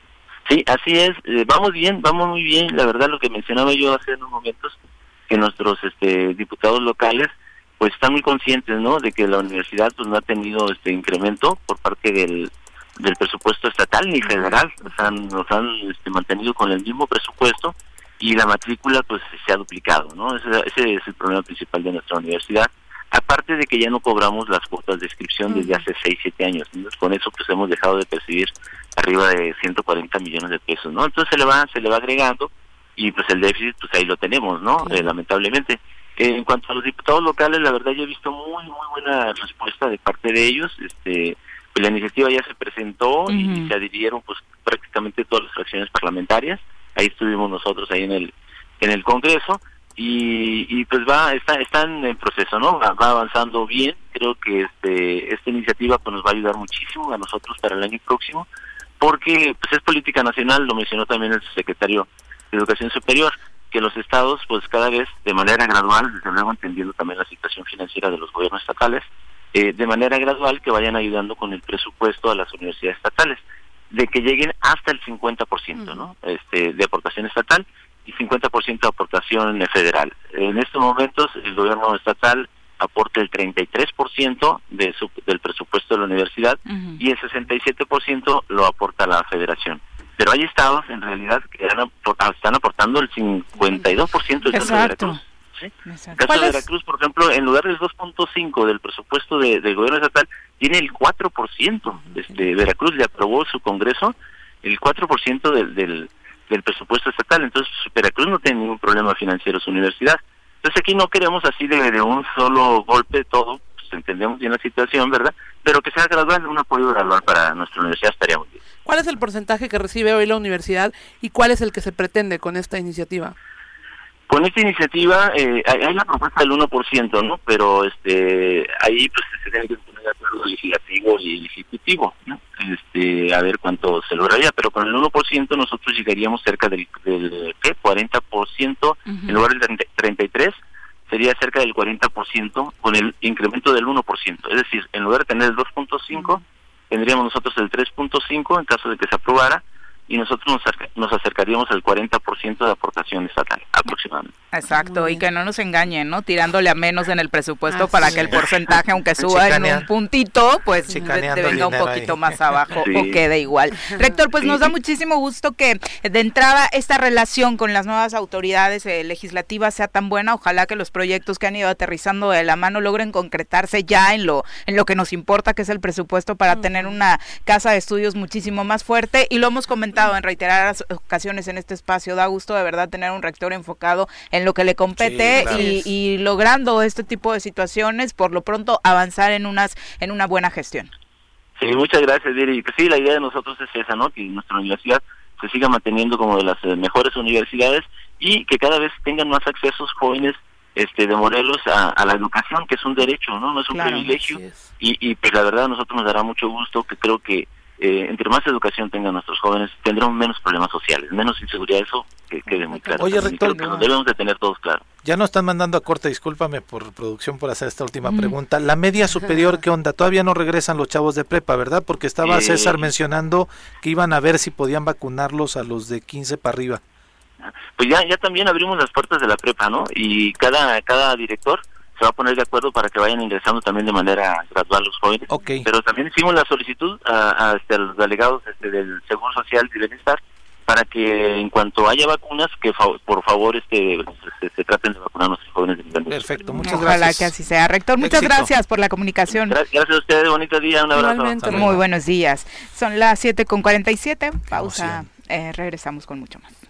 Sí así es. Eh, vamos bien vamos muy bien. La verdad lo que mencionaba yo hace unos momentos que nuestros este diputados locales pues están muy conscientes no de que la universidad pues no ha tenido este incremento por parte del del presupuesto estatal ni federal nos han nos han este, mantenido con el mismo presupuesto y la matrícula pues se ha duplicado no ese, ese es el problema principal de nuestra universidad aparte de que ya no cobramos las cuotas de inscripción desde hace 6, 7 años. con eso pues hemos dejado de percibir arriba de 140 millones de pesos, ¿no? Entonces se le va se le va agregando y pues el déficit pues ahí lo tenemos, ¿no? Eh, lamentablemente. En cuanto a los diputados locales, la verdad yo he visto muy muy buena respuesta de parte de ellos, este pues la iniciativa ya se presentó y se adhirieron pues prácticamente todas las fracciones parlamentarias. Ahí estuvimos nosotros ahí en el en el Congreso y, pues va está, están en proceso no va, avanzando bien. Creo que este esta iniciativa pues nos va a ayudar muchísimo a nosotros para el año próximo porque pues es política nacional lo mencionó también el secretario de educación superior que los estados pues cada vez de manera gradual desde luego entendiendo también la situación financiera de los gobiernos estatales eh, de manera gradual que vayan ayudando con el presupuesto a las universidades estatales de que lleguen hasta el 50% no este de aportación estatal y 50% de aportación federal. En estos momentos el gobierno estatal aporta el 33% de su, del presupuesto de la universidad y el 67% lo aporta la federación. Pero hay estados en realidad que están aportando el 52% del caso de Veracruz. ¿sí? El caso de Veracruz, por ejemplo, en lugar del 2.5 del presupuesto de, del gobierno estatal, tiene el 4%. Este, Veracruz le aprobó su Congreso el 4% del, del, del presupuesto estatal. Entonces, Veracruz no tiene ningún problema financiero su universidad. Entonces, aquí no queremos así de, de un solo golpe todo, pues entendemos bien la situación, ¿verdad? Pero que sea gradual, un apoyo gradual para nuestra universidad estaría muy bien. ¿Cuál es el porcentaje que recibe hoy la universidad y cuál es el que se pretende con esta iniciativa? Con esta iniciativa eh, hay, la propuesta del 1%, ¿no? Pero este ahí pues se tiene que poner de acuerdo legislativo y ejecutivo, ¿no? Este, a ver cuánto se lograría, pero con el 1% nosotros llegaríamos cerca del, del ¿qué? 40%, en lugar del 33 sería cerca del 40% con el incremento del 1%, es decir, en lugar de tener el 2.5, tendríamos nosotros el 3.5 en caso de que se aprobara y nosotros nos, acercaríamos al 40% de aportación estatal aproximadamente. Exacto, y que no nos engañen, ¿no? Tirándole a menos en el presupuesto para que el porcentaje, aunque (laughs) suba en un puntito, pues venga un poquito más abajo o quede igual. Rector, pues nos da muchísimo gusto que de entrada esta relación con las nuevas autoridades eh, legislativas sea tan buena. Ojalá que los proyectos que han ido aterrizando de la mano logren concretarse ya en lo, en lo que nos importa, que es el presupuesto para tener una casa de estudios muchísimo más fuerte. Y lo hemos comentado en reiteradas ocasiones en este espacio. Da gusto de verdad tener un rector enfocado en lo que le compete y, logrando este tipo de situaciones, por lo pronto avanzar en unas en una buena gestión. Sí, muchas gracias, Diri. Pues sí, la idea de nosotros es esa, ¿no? Que nuestra universidad se siga manteniendo como de las eh, mejores universidades y que cada vez tengan más accesos jóvenes este de Morelos a, la educación, que es un derecho, ¿no? No es un privilegio. Y, y pues la verdad a nosotros nos dará mucho gusto que creo que eh, entre más educación tengan nuestros jóvenes, tendrán menos problemas sociales, menos inseguridad, eso que quede muy claro. Oye, rector, debemos de tener todos claro. Ya nos están mandando a corte, discúlpame por producción por hacer esta última pregunta. La media superior, ¿qué onda? Todavía no regresan los chavos de prepa, ¿verdad? Porque estaba César mencionando que iban a ver si podían vacunarlos a los de 15 para arriba. Pues ya, ya también abrimos las puertas de la prepa, ¿no? Y cada, cada director se va a poner de acuerdo para que vayan ingresando también de manera gradual los jóvenes. Pero también hicimos la solicitud a, este, los delegados este, del Seguro Social y Bienestar para que en cuanto haya vacunas, que por favor este se, traten de vacunar a nuestros jóvenes. Perfecto, muchas gracias. Ojalá que así sea. Rector, muchas gracias por la comunicación. Gracias a ustedes, bonito día, un abrazo. Muy buenos días. Son las 7 con 47, pausa, eh, regresamos con mucho más.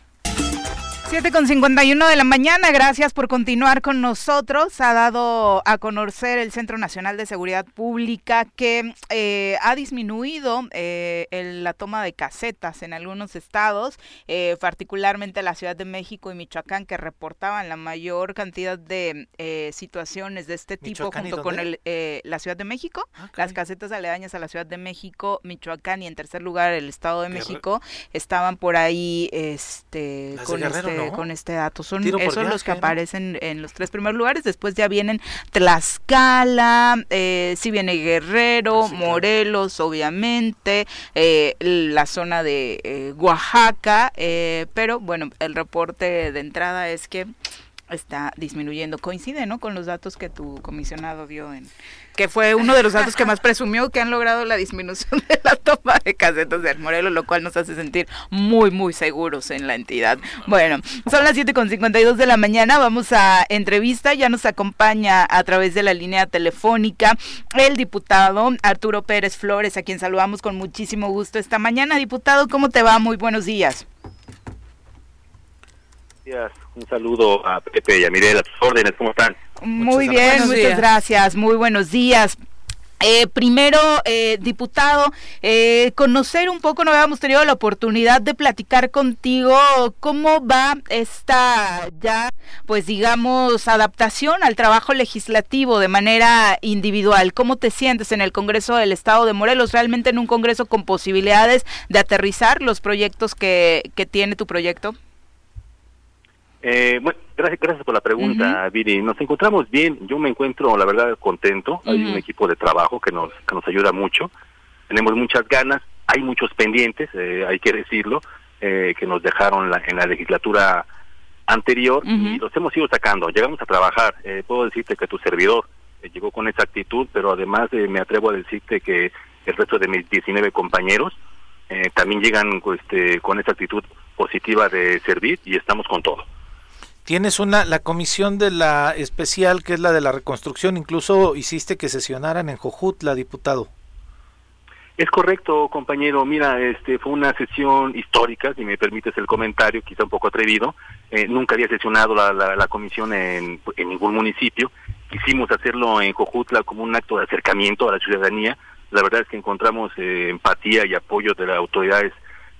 7 con 51 de la mañana, gracias por continuar con nosotros. Ha dado a conocer el Centro Nacional de Seguridad Pública que eh, ha disminuido eh, la toma de casetas en algunos estados, eh, particularmente la Ciudad de México y Michoacán, que reportaban la mayor cantidad de situaciones de este tipo junto con el, la Ciudad de México, ah, las casetas aledañas a la Ciudad de México, Michoacán y en tercer lugar el Estado de México estaban por ahí este, con este con este dato. Son esos los que aparecen en los tres primeros lugares. Después ya vienen Tlaxcala, eh, si viene Guerrero, ah, Morelos, obviamente, eh, la zona de eh, Oaxaca. Eh, pero bueno, el reporte de entrada es que está disminuyendo. Coincide, ¿no? Con los datos que tu comisionado dio en que fue uno de los datos que más presumió que han logrado la disminución de la toma de casetas del Morelos, lo cual nos hace sentir muy, muy seguros en la entidad. Bueno, son las 7.52 de la mañana, vamos a entrevista, ya nos acompaña a través de la línea telefónica el diputado Arturo Pérez Flores, a quien saludamos con muchísimo gusto esta mañana. Diputado, ¿cómo te va? Muy buenos días. Un saludo a Pepe y a Mirela, tus órdenes, ¿cómo están? Muy bien, muchas gracias, muy buenos días. Eh, primero, eh, diputado, eh, conocer un poco, no habíamos tenido la oportunidad de platicar contigo cómo va esta ya, pues digamos, adaptación al trabajo legislativo de manera individual. ¿Cómo te sientes en el Congreso del Estado de Morelos? ¿Realmente en un Congreso con posibilidades de aterrizar los proyectos que, que tiene tu proyecto? Eh, bueno, gracias, gracias por la pregunta, Viri. Nos encontramos bien. Yo me encuentro, la verdad, contento. Hay un equipo de trabajo que nos, que nos ayuda mucho. Tenemos muchas ganas. Hay muchos pendientes, eh, hay que decirlo, eh, que nos dejaron la, en la legislatura anterior y los hemos ido sacando. Llegamos a trabajar. Eh, puedo decirte que tu servidor llegó con esa actitud, pero además me atrevo a decirte que el resto de mis 19 compañeros también llegan este, con esa actitud positiva de servir y estamos con todo. Tienes una, la comisión de la especial, que es la de la reconstrucción, incluso hiciste que sesionaran en Jojutla, diputado. Es correcto, compañero. Mira, este fue una sesión histórica, si me permites el comentario, quizá un poco atrevido. Eh, nunca había sesionado la, la, comisión en, en, ningún municipio. Quisimos hacerlo en Jojutla como un acto de acercamiento a la ciudadanía. La verdad es que encontramos eh, empatía y apoyo de las autoridades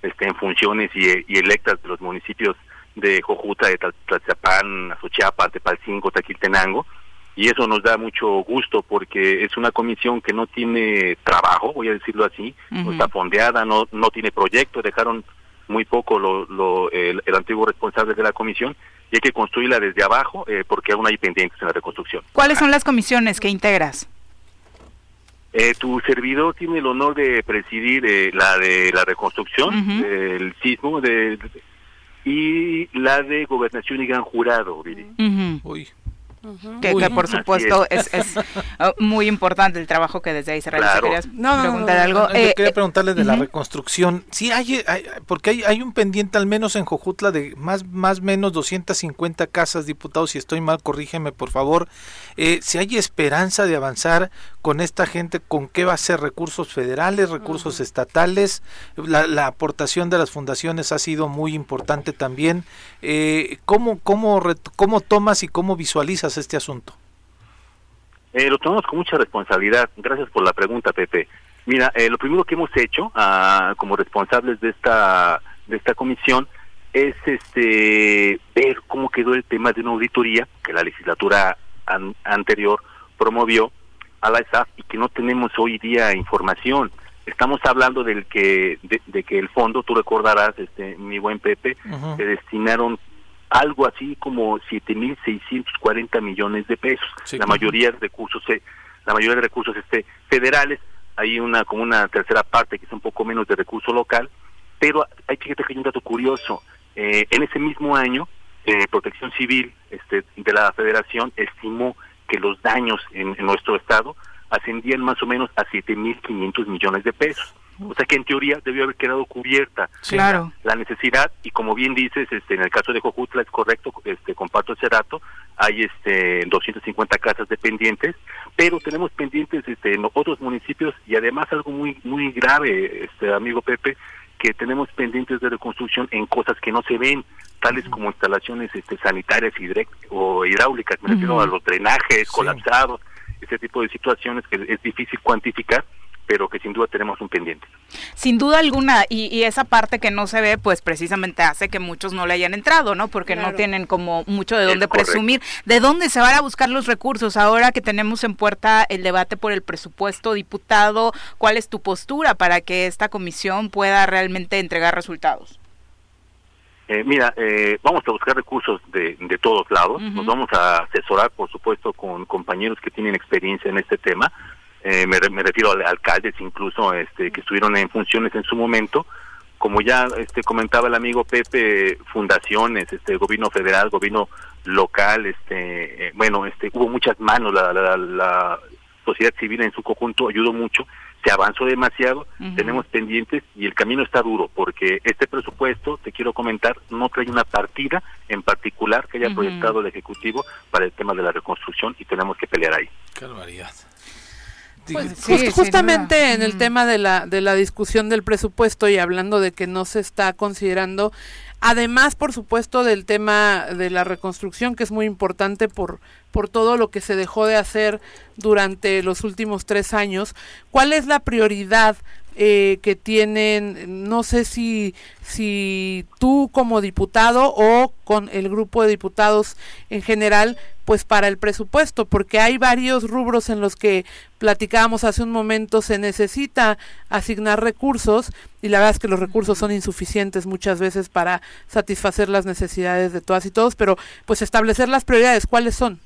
este, en funciones y, y electas de los municipios de Jojuta, de Tlatzapán, Azochiapa, Tepalcingo, Taquiltenango, y eso nos da mucho gusto porque es una comisión que no tiene trabajo, voy a decirlo así, no está fondeada, no, no tiene proyecto, dejaron muy poco lo, lo, el, antiguo responsable de la comisión y hay que construirla desde abajo eh, porque aún hay pendientes en la reconstrucción. ¿Cuáles son las comisiones que integras? Eh, tu servidor tiene el honor de presidir eh, la de la reconstrucción, del sismo, de, y la de gobernación y gran jurado, Uy. Que, por supuesto es, es, uh, (laughs) muy importante el trabajo que desde ahí se realiza. no, preguntar algo? Eh, quería eh, preguntarle de la reconstrucción. Sí, hay, porque hay, hay un pendiente al menos en Jojutla de más más menos 250 casas, diputados, si estoy mal, corrígeme por favor. Eh, si hay esperanza de avanzar con esta gente, ¿con qué va a ser? ¿Recursos federales, recursos estatales? La, la, aportación de las fundaciones ha sido muy importante también. Eh, ¿cómo, cómo, ¿Cómo tomas y cómo visualizas este asunto? Eh, lo tomamos con mucha responsabilidad. Gracias por la pregunta, Pepe. Mira, eh, lo primero que hemos hecho ah, como responsables de esta de esta comisión es este ver cómo quedó el tema de una auditoría que la legislatura anterior promovió a la ESAF y que no tenemos hoy día información. Estamos hablando del que de, que el fondo, tú recordarás, este mi buen Pepe, se destinaron algo así como 7.640 millones de pesos. la mayoría de recursos, eh, la mayoría de recursos este federales, hay una como una tercera parte que es un poco menos de recurso local, pero hay que tener un dato curioso. Eh, en ese mismo año, eh, Protección Civil este, de la Federación estimó que los daños en, en nuestro estado ascendían más o menos a 7.500 millones de pesos. O sea que en teoría debió haber quedado cubierta claro. la, necesidad y como bien dices, este, en el caso de Jojutla es correcto, este, comparto ese dato, hay este 250 casas dependientes, pero tenemos pendientes este, en otros municipios y además algo muy muy grave, este amigo Pepe, que tenemos pendientes de reconstrucción en cosas que no se ven, tales como instalaciones este, sanitarias o hidráulicas, me refiero a los drenajes colapsados, ese tipo de situaciones que es difícil cuantificar pero que sin duda tenemos un pendiente. Sin duda alguna, y, esa parte que no se ve, pues precisamente hace que muchos no le hayan entrado, ¿no? Porque no tienen como mucho de dónde presumir. ¿De dónde se van a buscar los recursos? Ahora que tenemos en puerta el debate por el presupuesto, diputado, ¿cuál es tu postura para que esta comisión pueda realmente entregar resultados? Eh, mira, eh, vamos a buscar recursos de, de todos lados, nos vamos a asesorar, por supuesto, con compañeros que tienen experiencia en este tema, eh, me, refiero a alcaldes incluso este, que estuvieron en funciones en su momento, como ya este comentaba el amigo Pepe, fundaciones, este gobierno federal, gobierno local, este, eh, bueno, este, hubo muchas manos, la, la, sociedad civil en su conjunto ayudó mucho, se avanzó demasiado, tenemos pendientes y el camino está duro, porque este presupuesto, te quiero comentar, no trae una partida en particular que haya proyectado el Ejecutivo para el tema de la reconstrucción y tenemos que pelear ahí. Qué barbaridad. Pues, justamente en el tema de la, de la discusión del presupuesto y hablando de que no se está considerando, además, por supuesto, del tema de la reconstrucción, que es muy importante por, por todo lo que se dejó de hacer durante los últimos tres años, ¿cuál es la prioridad eh, que tienen, no sé si, si tú como diputado o con el grupo de diputados en general, pues para el presupuesto, porque hay varios rubros en los que platicábamos hace un momento, se necesita asignar recursos y la verdad es que los recursos son insuficientes muchas veces para satisfacer las necesidades de todas y todos, pero pues establecer las prioridades, ¿cuáles son?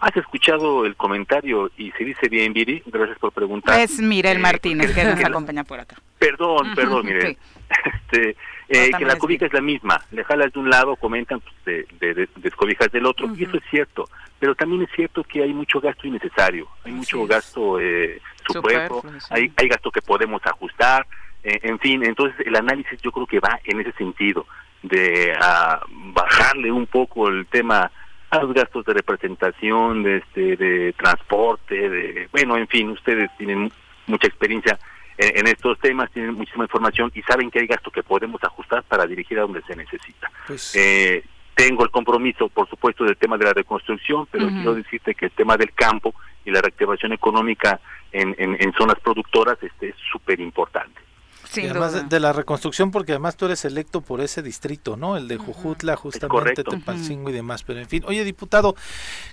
Has escuchado el comentario y se dice bien, Viri, gracias por preguntar. Es Mirel eh, Martínez, que nos (laughs) acompaña por acá. Perdón, perdón, Mirel. (laughs) Este, eh, que la cobija es la misma, le jalas de un lado, comentan pues, de, de, descobijas del otro, y eso es cierto, pero también es cierto que hay mucho gasto innecesario, hay mucho gasto eh, superfluo, hay, hay gasto que podemos ajustar, eh, en fin, entonces el análisis yo creo que va en ese sentido, de ah, bajarle un poco el tema a los gastos de representación, de, este, de transporte, de, bueno, en fin, ustedes tienen mucha experiencia en, estos temas, tienen muchísima información y saben que hay gastos que podemos ajustar para dirigir a donde se necesita. Pues... Eh, tengo el compromiso, por supuesto, del tema de la reconstrucción, pero quiero decirte que el tema del campo y la reactivación económica en, en, en zonas productoras este, es súper importante además de, la reconstrucción, porque además tú eres electo por ese distrito, ¿no? El de Jujutla, justamente, Tepalcingo y demás. Pero en fin, oye, diputado,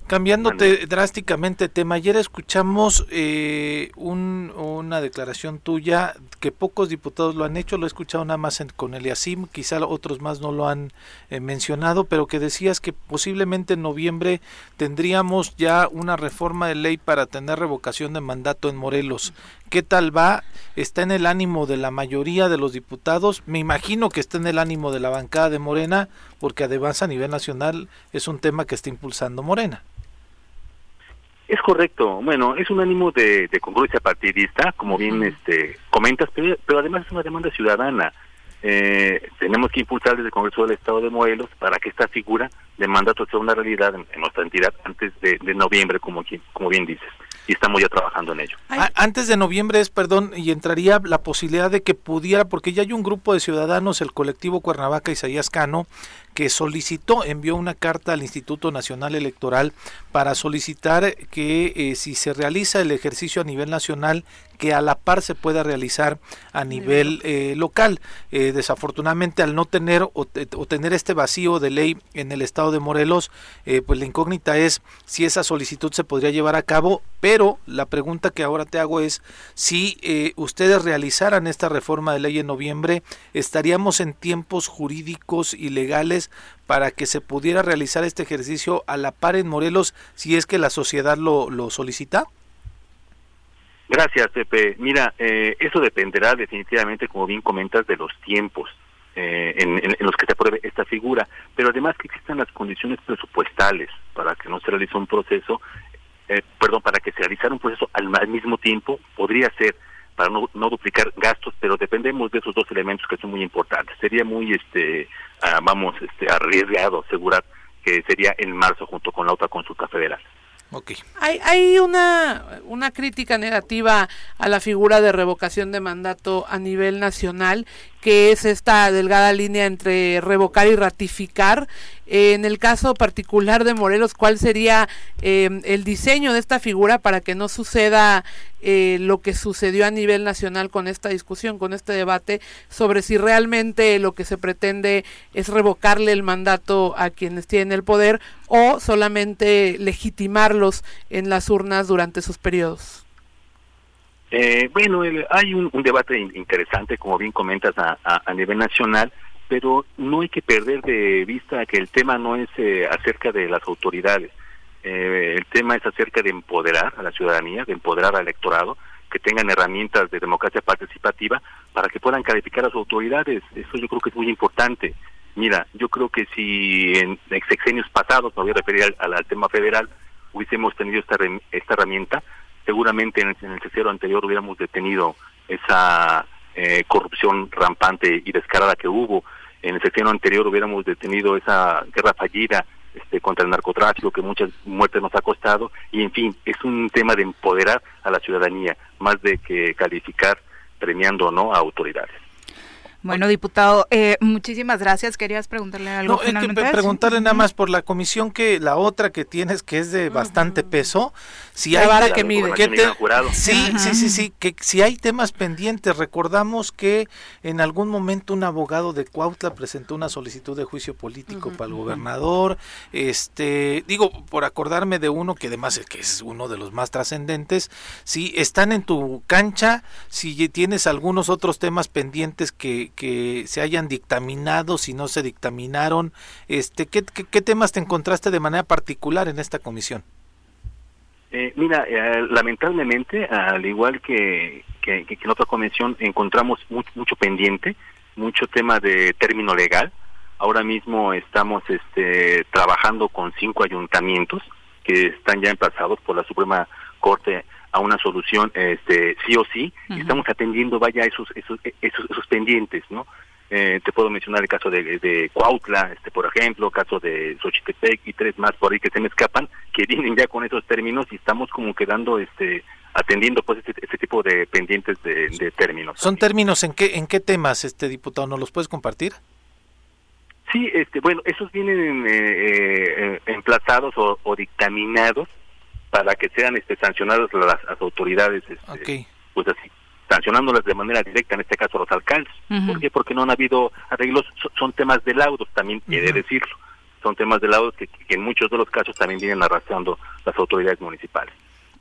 cambiándote drásticamente tema, ayer escuchamos eh, una declaración tuya que pocos diputados lo han hecho, lo he escuchado nada más con Eliasim, quizá otros más no lo han eh, mencionado, pero que decías que posiblemente en noviembre tendríamos ya una reforma de ley para tener revocación de mandato en Morelos. ¿Qué tal va? ¿Está en el ánimo de la mayoría de los diputados? Me imagino que está en el ánimo de la bancada de Morena, porque además a nivel nacional es un tema que está impulsando Morena. Es correcto. Bueno, es un ánimo de, congruencia partidista, como bien este comentas, pero, además es una demanda ciudadana. Eh, tenemos que impulsar desde el Congreso del Estado de Morelos para que esta figura de mandato sea una realidad en, nuestra entidad antes de, de noviembre, como, como bien dices y estamos ya trabajando en ello. Antes de noviembre es, perdón, y entraría la posibilidad de que pudiera, porque ya hay un grupo de ciudadanos, el colectivo Cuernavaca Isaías Cano, que solicitó, envió una carta al Instituto Nacional Electoral para solicitar que eh, si se realiza el ejercicio a nivel nacional, que a la par se pueda realizar a nivel eh, local. Eh, desafortunadamente, al no tener o, tener este vacío de ley en el estado de Morelos, pues la incógnita es si esa solicitud se podría llevar a cabo, pero la pregunta que ahora te hago es si ustedes realizaran esta reforma de ley en noviembre, estaríamos en tiempos jurídicos y legales para que se pudiera realizar este ejercicio a la par en Morelos si es que la sociedad lo, lo solicita? Gracias, Pepe. Mira, eh, eso dependerá definitivamente, como bien comentas, de los tiempos eh, en, los que se apruebe esta figura, pero además que existan las condiciones presupuestales para que no se realice un proceso, eh, perdón, para que se realizara un proceso al, al mismo tiempo, podría ser para no, no duplicar gastos, pero dependemos de esos dos elementos que son muy importantes. Sería muy, este, ah, vamos, este, arriesgado asegurar que sería en marzo junto con la otra consulta federal. Okay. Hay, hay una, una crítica negativa a la figura de revocación de mandato a nivel nacional que es esta delgada línea entre revocar y ratificar. en el caso particular de Morelos, ¿cuál sería eh, el diseño de esta figura para que no suceda eh, lo que sucedió a nivel nacional con esta discusión, con este debate sobre si realmente lo que se pretende es revocarle el mandato a quienes tienen el poder o solamente legitimarlos en las urnas durante sus periodos? Eh, bueno, hay un, debate interesante, como bien comentas, a, nivel nacional, pero no hay que perder de vista que el tema no es eh, acerca de las autoridades. Eh, el tema es acerca de empoderar a la ciudadanía, de empoderar al electorado que tengan herramientas de democracia participativa para que puedan calificar a sus autoridades. Eso yo creo que es muy importante. Mira, yo creo que si en sexenios pasados, me voy a referir al, tema federal, hubiésemos tenido esta, esta herramienta, seguramente en el, en el anterior hubiéramos detenido esa eh, corrupción rampante y descarada que hubo. En el sexenio anterior hubiéramos detenido esa guerra fallida este, contra el narcotráfico que muchas muertes nos ha costado y en fin, es un tema de empoderar a la ciudadanía más de que calificar premiando o no a autoridades. Bueno, diputado, eh, muchísimas gracias. ¿Querías preguntarle algo? No, que preguntarle nada más por la comisión que la otra que tienes, que es de bastante peso. Si hay, que mide. sí, sí, sí, sí, que si hay temas pendientes, recordamos que en algún momento un abogado de Cuautla presentó una solicitud de juicio político para el gobernador. Este, digo, por acordarme de uno que además es que es uno de los más trascendentes. Si están en tu cancha, si tienes algunos otros temas pendientes que que se hayan dictaminado, si no se dictaminaron, este, ¿qué, qué, temas te encontraste de manera particular en esta comisión? Eh, mira, eh, lamentablemente, al igual que, que, en otra comisión, encontramos mucho, mucho pendiente, mucho tema de término legal. Ahora mismo estamos este, trabajando con cinco ayuntamientos que están ya emplazados por la Suprema Corte a una solución este sí o sí y estamos atendiendo vaya esos esos esos, esos pendientes no eh, te puedo mencionar el caso de, de Cuautla, este por ejemplo, caso de Xochitepec y tres más por ahí que se me escapan, que vienen ya con esos términos y estamos como quedando este atendiendo pues este, este tipo de pendientes de, términos. ¿Son términos en qué en qué temas, este diputado? ¿Nos los puedes compartir? Sí, este bueno, esos vienen eh, eh, emplazados o, o dictaminados para que sean este, sancionadas las, autoridades, este, pues así, sancionándolas de manera directa, en este caso los alcaldes. ¿Por qué? Porque no han habido arreglos, son, temas de laudos, también quiere decirlo. Son temas de laudos que, que en muchos de los casos también vienen arrastrando las autoridades municipales.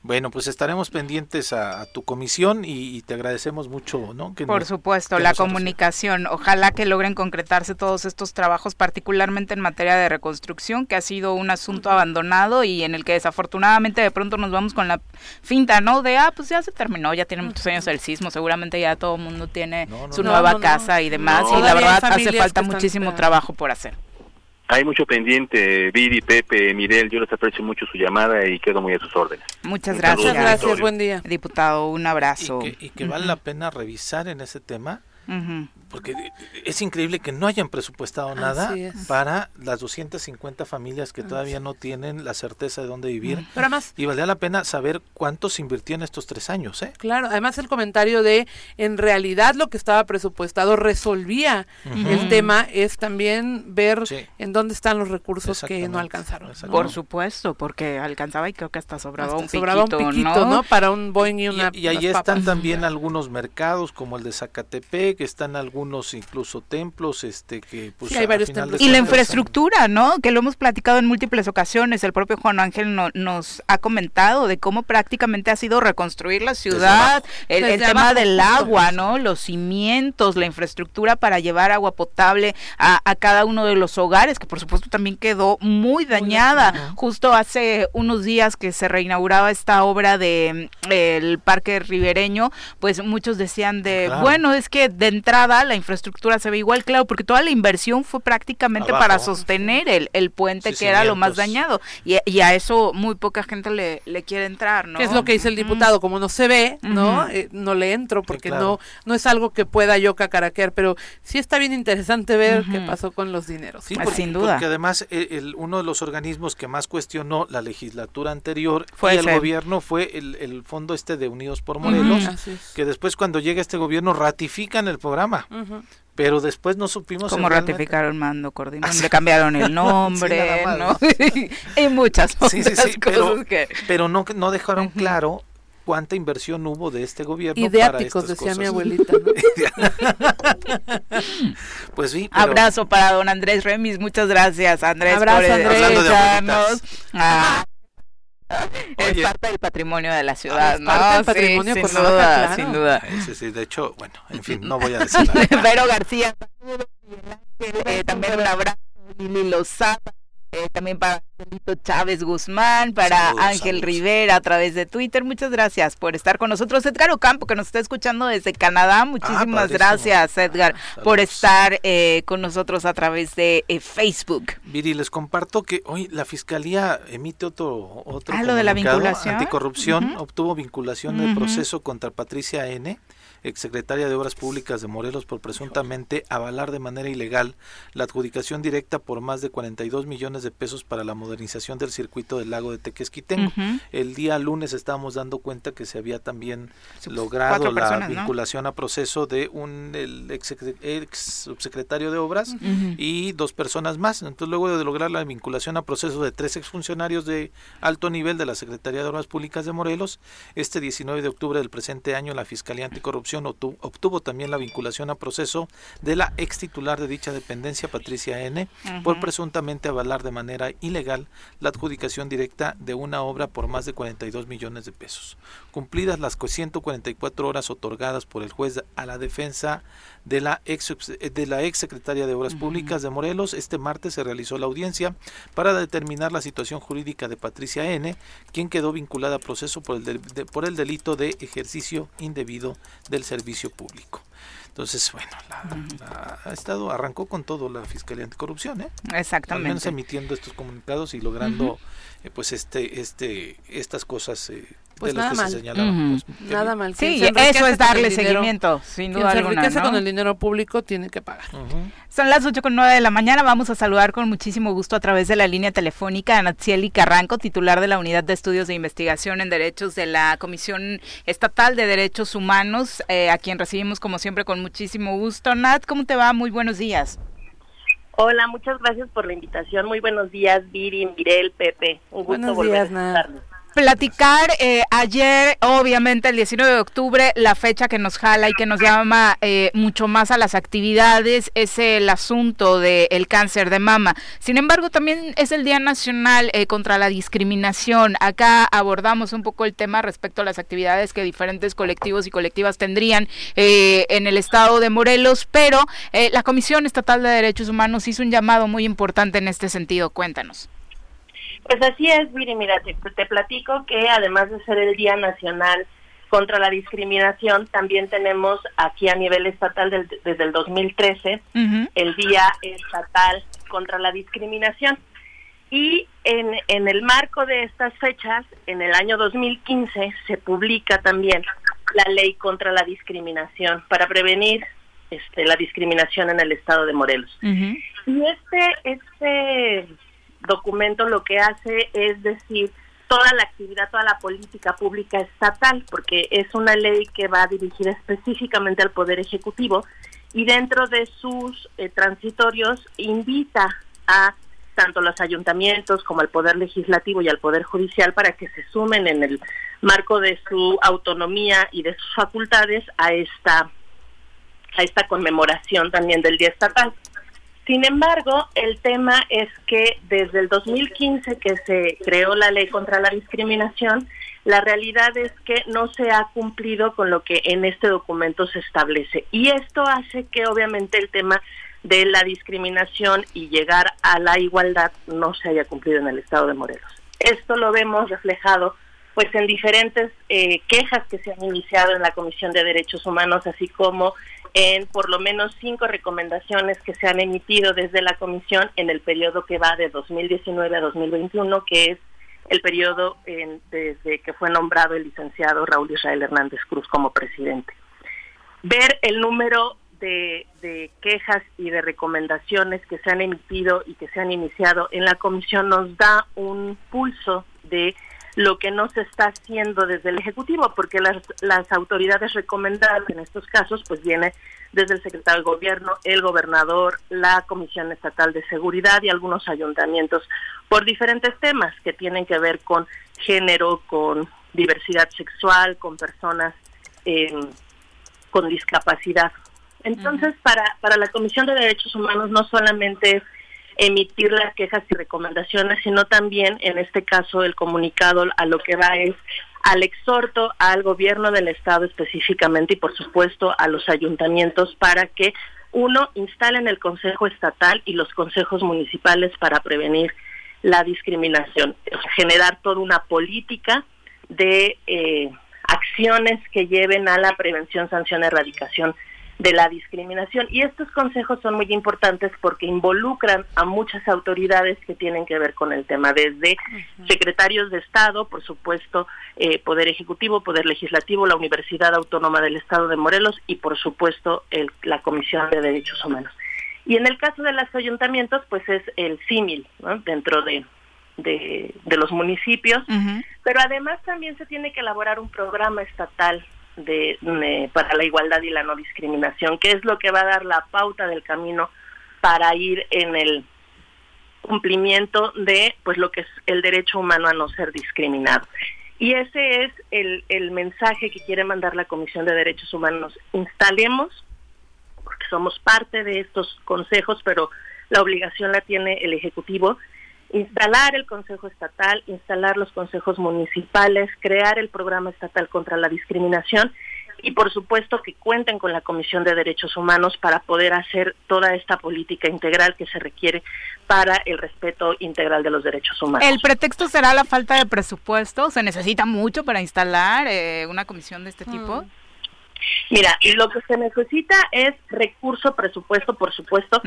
Bueno, pues estaremos pendientes a, tu comisión y, te agradecemos mucho, ¿no? Que Por supuesto, la comunicación. Ojalá que logren concretarse todos estos trabajos, particularmente en materia de reconstrucción, que ha sido un asunto abandonado y en el que desafortunadamente de pronto nos vamos con la finta, ¿no? De, ah, pues ya se terminó, ya tiene muchos años el sismo, seguramente ya todo el mundo tiene su nueva casa y demás, y la verdad hace falta muchísimo trabajo por hacer. Hay mucho pendiente, Viri, Pepe, Mirel, yo les aprecio mucho su llamada y quedo muy a sus órdenes. Muchas gracias. gracias, buen día. Diputado, un abrazo. Y que, vale la pena revisar en ese tema porque es increíble que no hayan presupuestado nada para las 250 familias que todavía no tienen la certeza de dónde vivir. Pero además, y valdría la pena saber cuánto se invirtió en estos tres años. ¿eh? Claro, además el comentario de en realidad lo que estaba presupuestado resolvía el tema es también ver en dónde están los recursos que no alcanzaron. Por supuesto, porque alcanzaba y creo que hasta sobraba, un, sobraba piquito, un piquito, ¿no? Para un Boeing y una Y, ahí están también algunos mercados como el de Zacatepec, están algunos incluso templos este que pues, hay varios templos. y la infraestructura no que lo hemos platicado en múltiples ocasiones. El propio Juan Ángel nos ha comentado de cómo prácticamente ha sido reconstruir la ciudad el, tema del agua no los cimientos la infraestructura para llevar agua potable a, cada uno de los hogares que por supuesto también quedó muy dañada. justo hace unos días que se reinauguraba esta obra de el parque ribereño pues muchos decían de bueno es que de entrada la infraestructura se ve igual, claro, porque toda la inversión fue prácticamente para sostener el, el puente que era lo más dañado. Y, a eso muy poca gente le, le quiere entrar, ¿no? Que es lo que dice el diputado, como no se ve, ¿no? Eh, no le entro porque no, no es algo que pueda yo cacaraquear, pero sí está bien interesante ver qué pasó con los dineros. Sí, sin duda. Porque además eh, el, uno de los organismos que más cuestionó la legislatura anterior fue el gobierno fue el, el fondo este de Unidos por Morelos, que después cuando llega este gobierno ratifican el programa. Pero después no supimos... Cómo ratificaron mando coordinador, le cambiaron el (laughs) nombre, ¿no? (laughs) y muchas otras cosas que... Pero no, no dejaron claro cuánta inversión hubo de este gobierno Ideáticos, decía mi abuelita. (laughs) pues sí. Abrazo para don Andrés Remis, muchas gracias Andrés Abrazo, por Andrés. (laughs) es parte del patrimonio de la ciudad, ¿no? Parte del patrimonio sin duda, sin duda. Sí, sí, de hecho, bueno, en fin, (laughs) no voy a decir nada. Vero García, eh, también un abrazo, Lili Lozada, eh, también para Chávez Guzmán, para Ángel Rivera a través de Twitter. Muchas gracias por estar con nosotros. Edgar Ocampo, que nos está escuchando desde Canadá. Ah, Muchísimas gracias, Edgar, por estar eh, con nosotros a través de eh, Facebook. Viri, les comparto que hoy la Fiscalía emite otro, otro ah, lo de la vinculación. Anticorrupción, obtuvo vinculación del proceso contra Patricia N exsecretaria de Obras Públicas de Morelos, por presuntamente avalar de manera ilegal la adjudicación directa por más de 42 millones de pesos para la modernización del circuito del lago de Tequesquitengo. El día lunes estábamos dando cuenta que se había también logrado la vinculación a proceso de un el ex, subsecretario de Obras y dos personas más. Entonces, luego de lograr la vinculación a proceso de tres exfuncionarios de alto nivel de la Secretaría de Obras Públicas de Morelos, este 19 de octubre del presente año la Fiscalía Anticorrupción obtuvo, también la vinculación a proceso de la ex titular de dicha dependencia, Patricia N., por presuntamente avalar de manera ilegal la adjudicación directa de una obra por más de 42 millones de pesos. Cumplidas las 144 horas otorgadas por el juez a la defensa de la ex, de la ex secretaria de Obras Públicas de Morelos, este martes se realizó la audiencia para determinar la situación jurídica de Patricia N., quien quedó vinculada a proceso por el, por el delito de ejercicio indebido del servicio público. Entonces, bueno, la, ha estado, arrancó con todo la Fiscalía Anticorrupción, ¿eh? Exactamente. Al menos emitiendo estos comunicados y logrando, eh, pues, este, este, estas cosas eh, pues nada mal. Pues, nada mal. Sí, eso es darle seguimiento, sin duda quien alguna. Se con el dinero público tiene que pagar. Son las ocho con nueve de la mañana. Vamos a saludar con muchísimo gusto a través de la línea telefónica a Natsieli Carranco, titular de la Unidad de Estudios de Investigación en Derechos de la Comisión Estatal de Derechos Humanos, eh, a quien recibimos como siempre con muchísimo gusto. Nat, ¿cómo te va? Muy buenos días. Hola, muchas gracias por la invitación. Muy buenos días, Viri, Mirel, Pepe. Un gusto volver a escucharnos platicar eh, ayer, obviamente el 19 de octubre, la fecha que nos jala y que nos llama eh, mucho más a las actividades es el asunto del cáncer de mama. Sin embargo, también es el Día Nacional eh, contra la Discriminación. Acá abordamos un poco el tema respecto a las actividades que diferentes colectivos y colectivas tendrían en el estado de Morelos, pero la Comisión Estatal de Derechos Humanos hizo un llamado muy importante en este sentido. Cuéntanos. Pues así es, Viri, mira, te, platico que además de ser el Día Nacional contra la Discriminación, también tenemos aquí a nivel estatal desde el 2013 el Día Estatal contra la Discriminación. Y en, en el marco de estas fechas, en el año 2015, se publica también la ley contra la discriminación para prevenir este, la discriminación en el estado de Morelos. Y este, este documento lo que hace es decir toda la actividad, toda la política pública estatal, porque es una ley que va dirigida específicamente al Poder Ejecutivo y dentro de sus eh, transitorios invita a tanto los ayuntamientos como al Poder Legislativo y al Poder Judicial para que se sumen en el marco de su autonomía y de sus facultades a esta a esta conmemoración también del Día Estatal. Sin embargo, el tema es que desde el 2015 que se creó la ley contra la discriminación, la realidad es que no se ha cumplido con lo que en este documento se establece. Y esto hace que obviamente el tema de la discriminación y llegar a la igualdad no se haya cumplido en el estado de Morelos. Esto lo vemos reflejado pues en diferentes eh, quejas que se han iniciado en la Comisión de Derechos Humanos, así como en por lo menos cinco recomendaciones que se han emitido desde la Comisión en el periodo que va de 2019 a 2021, que es el periodo desde que fue nombrado el licenciado Raúl Israel Hernández Cruz como presidente. Ver el número de, de, quejas y de recomendaciones que se han emitido y que se han iniciado en la comisión nos da un pulso de lo que no se está haciendo desde el Ejecutivo, porque las, las autoridades recomendadas en estos casos, pues viene desde el secretario del Gobierno, el gobernador, la Comisión Estatal de Seguridad y algunos ayuntamientos, por diferentes temas que tienen que ver con género, con diversidad sexual, con personas con discapacidad. Entonces, para, para la Comisión de Derechos Humanos no solamente es emitir las quejas y recomendaciones, sino también, en este caso, el comunicado a lo que va es al exhorto al gobierno del estado específicamente y, por supuesto, a los ayuntamientos para que uno instalen el Consejo Estatal y los consejos municipales para prevenir la discriminación, generar toda una política de eh, acciones que lleven a la prevención, sanción, erradicación de la discriminación. Y estos consejos son muy importantes porque involucran a muchas autoridades que tienen que ver con el tema, desde secretarios de Estado, por supuesto, eh, Poder Ejecutivo, Poder Legislativo, la Universidad Autónoma del Estado de Morelos y, por supuesto, el, la Comisión de Derechos Humanos. Y en el caso de los ayuntamientos, pues es el símil dentro de, de, los municipios, pero además también se tiene que elaborar un programa estatal de, para la igualdad y la no discriminación, que es lo que va a dar la pauta del camino para ir en el cumplimiento de pues lo que es el derecho humano a no ser discriminado. Y ese es el, el mensaje que quiere mandar la Comisión de Derechos Humanos. Instalemos, porque somos parte de estos consejos, pero la obligación la tiene el Ejecutivo, instalar el Consejo Estatal, instalar los consejos municipales, crear el programa estatal contra la discriminación y por supuesto que cuenten con la Comisión de Derechos Humanos para poder hacer toda esta política integral que se requiere para el respeto integral de los derechos humanos. ¿El pretexto será la falta de presupuesto? ¿Se necesita mucho para instalar eh, una comisión de este tipo? Mm. Mira, lo que se necesita es recurso, presupuesto, por supuesto,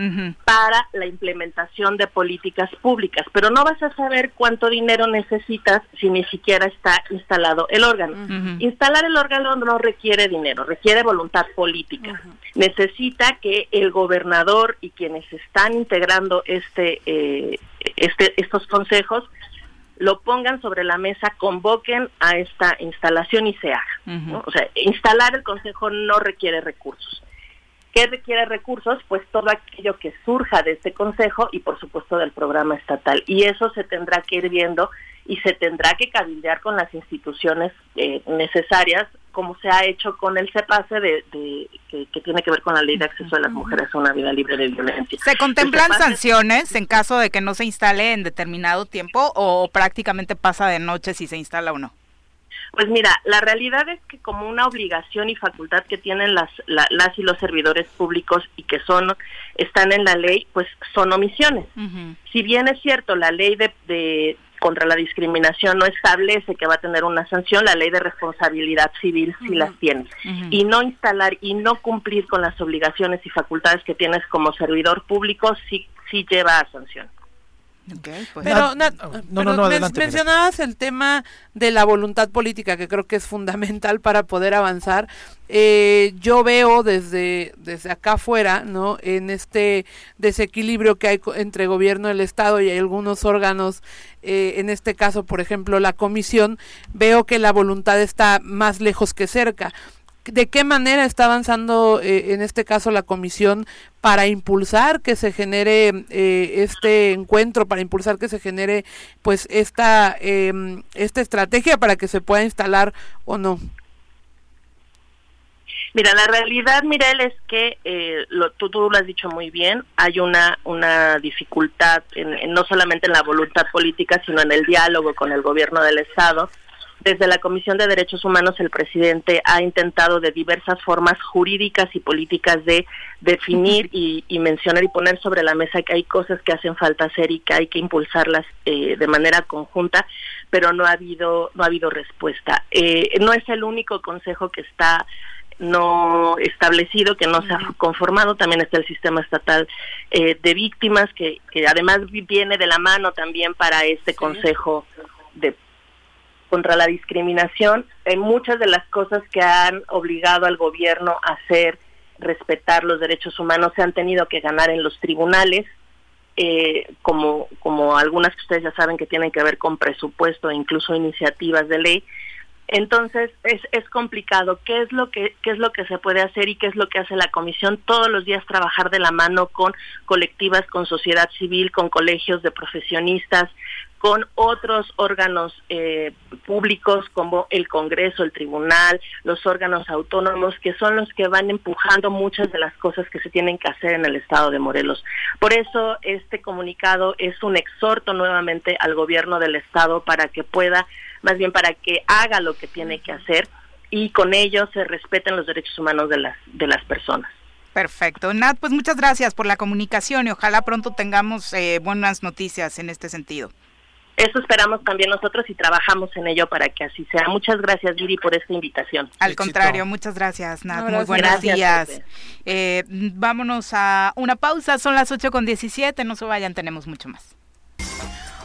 para la implementación de políticas públicas, pero no vas a saber cuánto dinero necesitas si ni siquiera está instalado el órgano. Instalar el órgano no requiere dinero, requiere voluntad política. Necesita que el gobernador y quienes están integrando este, eh, este estos consejos lo pongan sobre la mesa, convoquen a esta instalación y se haga. O sea, instalar el consejo no requiere recursos. ¿Qué requiere recursos? Pues todo aquello que surja de este consejo y por supuesto del programa estatal. Y eso se tendrá que ir viendo y se tendrá que cabildear con las instituciones eh, necesarias como se ha hecho con el CEPASE de, que, tiene que ver con la ley de acceso de las mujeres a una vida libre de violencia. ¿Se contemplan sanciones en caso de que no se instale en determinado tiempo o prácticamente pasa de noche si se instala o no? Pues mira, la realidad es que como una obligación y facultad que tienen las, las y los servidores públicos y que son están en la ley, pues son omisiones. Si bien es cierto, la ley de, contra la discriminación no establece que va a tener una sanción, la ley de responsabilidad civil sí las tiene. Y no instalar y no cumplir con las obligaciones y facultades que tienes como servidor público sí, sí lleva a sanción. Pues. Pero, no, mencionabas el tema de la voluntad política, que creo que es fundamental para poder avanzar. Eh, yo veo desde, desde acá afuera, ¿no? En este desequilibrio que hay entre gobierno del Estado y algunos órganos, eh, en este caso, por ejemplo, la comisión, veo que la voluntad está más lejos que cerca de qué manera está avanzando eh, en este caso la comisión para impulsar que se genere eh, este encuentro, para impulsar que se genere pues esta, em, esta estrategia para que se pueda instalar o no. Mira, la realidad, Mirel, es que eh, lo, tú, lo has dicho muy bien, hay una, una dificultad no solamente en la voluntad política, sino en el diálogo con el gobierno del Estado desde la Comisión de Derechos Humanos el presidente ha intentado de diversas formas jurídicas y políticas de definir y, mencionar y poner sobre la mesa que hay cosas que hacen falta hacer y que hay que impulsarlas eh, de manera conjunta, pero no ha habido no ha habido respuesta. Eh, no es el único consejo que está no establecido, que no se ha conformado. También está el sistema estatal eh, de víctimas, que, que además viene de la mano también para este consejo de contra la discriminación, en muchas de las cosas que han obligado al gobierno a hacer respetar los derechos humanos se han tenido que ganar en los tribunales, eh, como, como algunas que ustedes ya saben que tienen que ver con presupuesto e incluso iniciativas de ley. Entonces es, es complicado. ¿Qué es lo que qué es lo que se puede hacer y qué es lo que hace la comisión? Todos los días trabajar de la mano con colectivas, con sociedad civil, con colegios de profesionistas, con otros órganos eh, públicos como el Congreso, el Tribunal, los órganos autónomos, que son los que van empujando muchas de las cosas que se tienen que hacer en el Estado de Morelos. Por eso este comunicado es un exhorto nuevamente al gobierno del Estado para que pueda, más bien para que haga lo que tiene que hacer y con ello se respeten los derechos humanos de las, de las personas. Perfecto. Nat, pues muchas gracias por la comunicación y ojalá pronto tengamos eh, buenas noticias en este sentido. Eso esperamos también nosotros y trabajamos en ello para que así sea. Muchas gracias, Viri, por esta invitación. Al contrario, muchas gracias, Nat. Muy buenos días. Eh, vámonos a una pausa, son las 8 con 17, no se vayan, tenemos mucho más.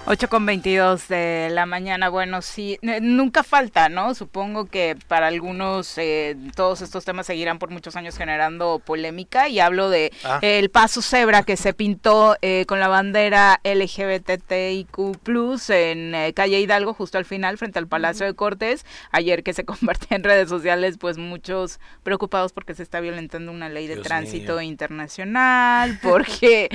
8 con 22 de la mañana, bueno, sí, eh, nunca falta, ¿no? Supongo que para algunos eh, todos estos temas seguirán por muchos años generando polémica y hablo de ah. el paso cebra que se pintó eh, con la bandera LGBTIQ+, en calle Hidalgo, justo al final, frente al Palacio de Cortes, ayer que se (laughs) compartía en redes sociales, pues muchos preocupados porque se está violentando una ley de tránsito internacional, porque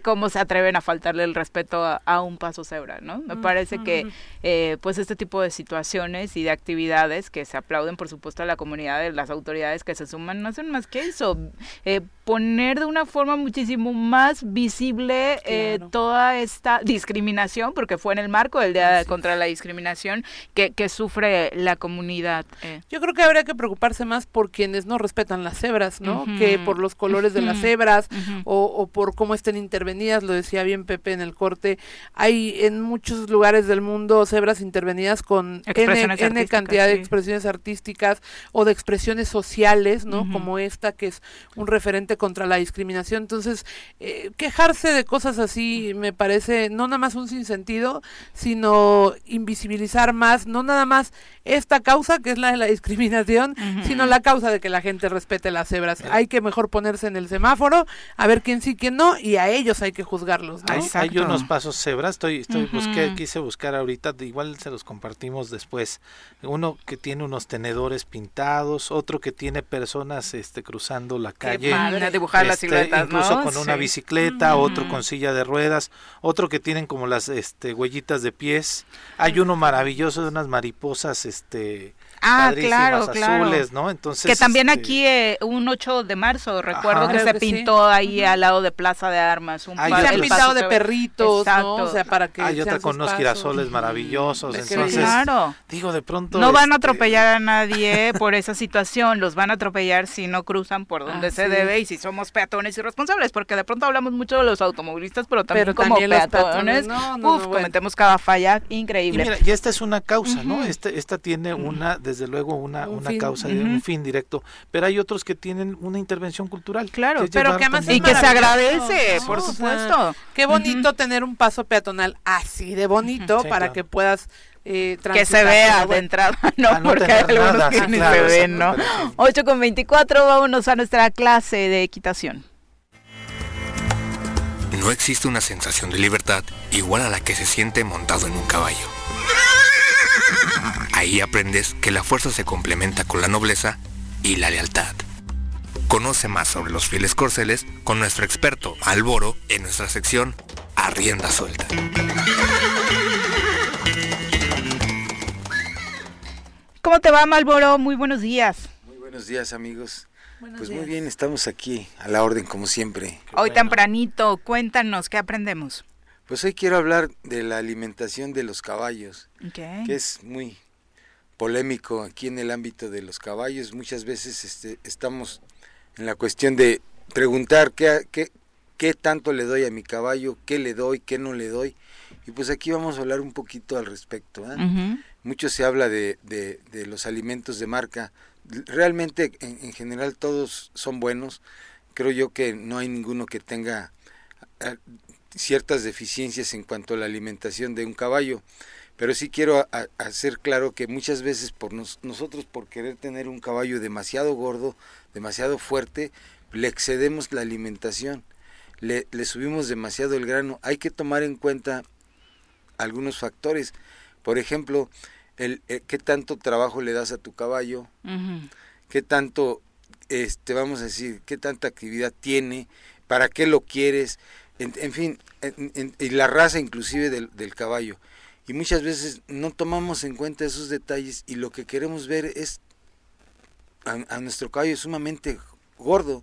(laughs) cómo se atreven a faltarle el respeto a un paso cebra, ¿no? Me parece que eh, pues este tipo de situaciones y de actividades que se aplauden por supuesto a la comunidad de las autoridades que se suman no hacen más que eso, eh, poner de una forma muchísimo más visible eh, toda esta discriminación, porque fue en el marco del Día contra la Discriminación que, que sufre la comunidad. Yo creo que habría que preocuparse más por quienes no respetan las cebras, ¿no? Que por los colores de las cebras o, o, por cómo estén intervenidas, lo decía bien Pepe en el corte, hay en muchos lugares del mundo cebras intervenidas con N, cantidad de expresiones artísticas o de expresiones sociales, ¿no? Como esta que es un referente contra la discriminación. Entonces, eh, quejarse de cosas así me parece no nada más un sinsentido, sino invisibilizar más, no nada más esta causa que es la de la discriminación, sino la causa de que la gente respete las cebras. Hay que mejor ponerse en el semáforo, a ver quién sí, quién no, y a ellos hay que juzgarlos. ¿no? Hay, unos pasos cebras estoy, estoy busqué, quise buscar ahorita, igual se los compartimos después. Uno que tiene unos tenedores pintados, otro que tiene personas este cruzando la calle, dibujar las este, incluso con una bicicleta, otro con silla de ruedas, otro que tienen como las este huellitas de pies. Hay uno maravilloso de unas mariposas este Ah, claro, claro. azules, ¿no? Entonces que también este aquí eh, un 8 de marzo recuerdo que se pintó ahí al lado de Plaza de Armas un se han pintado de perritos, ¿no? O sea, para que hay otra con unos girasoles maravillosos, entonces claro. digo de pronto no van a este, atropellar a nadie por esa situación, los van a atropellar si no cruzan por donde se debe y si somos peatones irresponsables, porque de pronto hablamos mucho de los automovilistas, pero también como peatones, uf, cometemos cada falla increíble. Y, mira, y esta es una causa, ¿no? Este, esta tiene una desde luego una, una causa, de un fin directo, pero hay otros que tienen una intervención cultural. Claro, pero que además y que se agradece, por supuesto. qué bonito tener un paso peatonal así de bonito para que puedas eh, que se vea de entrada, (laughs) no, porque hay algunos que ni se ven, ¿no? 8 con 24, vámonos a nuestra clase de equitación. No existe una sensación de libertad igual a la que se siente montado en un caballo. Ahí aprendes que la fuerza se complementa con la nobleza y la lealtad. Conoce más sobre los fieles corceles con nuestro experto Alboro en nuestra sección Arrienda Suelta. ¿Cómo te va, Malboro? Muy buenos días. Muy buenos días, amigos. pues muy bien, estamos aquí a la orden como siempre. Hoy tempranito, cuéntanos, ¿qué aprendemos? Pues hoy quiero hablar de la alimentación de los caballos, que es muy polémico aquí en el ámbito de los caballos. Muchas veces este, estamos en la cuestión de preguntar qué, qué, qué tanto le doy a mi caballo, qué le doy, qué no le doy. Y pues aquí vamos a hablar un poquito al respecto. ¿eh? Mucho se habla de, de, de, los alimentos de marca. Realmente en, general todos son buenos. Creo yo que no hay ninguno que tenga eh, ciertas deficiencias en cuanto a la alimentación de un caballo, pero sí quiero hacer claro que muchas veces por nosotros por querer tener un caballo demasiado gordo, demasiado fuerte, le excedemos la alimentación, le, subimos demasiado el grano. Hay que tomar en cuenta algunos factores, por ejemplo, el, eh, qué tanto trabajo le das a tu caballo, qué tanto, este, vamos a decir, qué tanta actividad tiene, para qué lo quieres, en, fin, y la raza inclusive del, del, caballo. Y muchas veces no tomamos en cuenta esos detalles y lo que queremos ver es a, nuestro caballo sumamente gordo.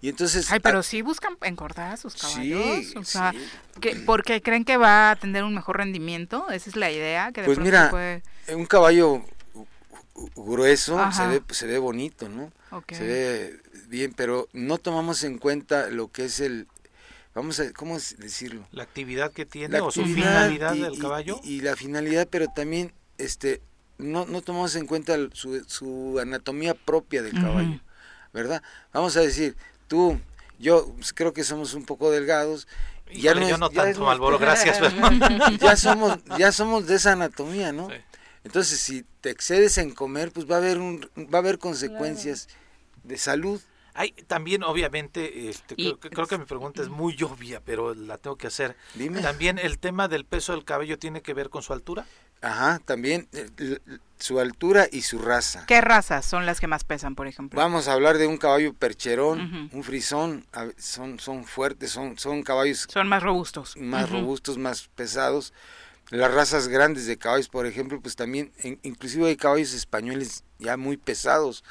Y entonces, Ay, pero sí buscan engordar a sus caballos. o sea, que, porque creen que va a tener un mejor rendimiento. Esa es la idea. Que pues mira, un caballo grueso se ve, se ve bonito, ¿no? Se ve bien, pero no tomamos en cuenta lo que es el, vamos a, ¿cómo decirlo? La actividad que tiene o su finalidad del caballo. Y, la finalidad, pero también este no, no tomamos en cuenta su, su anatomía propia del caballo, ¿verdad? Vamos a decir, tú, yo pues, creo que somos un poco delgados. ya no, yo no tanto, Malboro, gracias. (laughs) ya somos ya somos de esa anatomía, ¿no? Entonces, si te excedes en comer, pues va a haber un, va a haber consecuencias de salud. Hay también, obviamente, este, creo, que mi pregunta es muy obvia, pero la tengo que hacer. Dime. También el tema del peso del cabello tiene que ver con su altura. Ajá, también eh, su altura y su raza. ¿Qué razas son las que más pesan, por ejemplo? Vamos a hablar de un caballo percherón, un frisón, son, son fuertes, son, son caballos... Son más robustos. Más robustos, más pesados. Las razas grandes de caballos, por ejemplo, pues también, inclusive hay caballos españoles ya muy pesados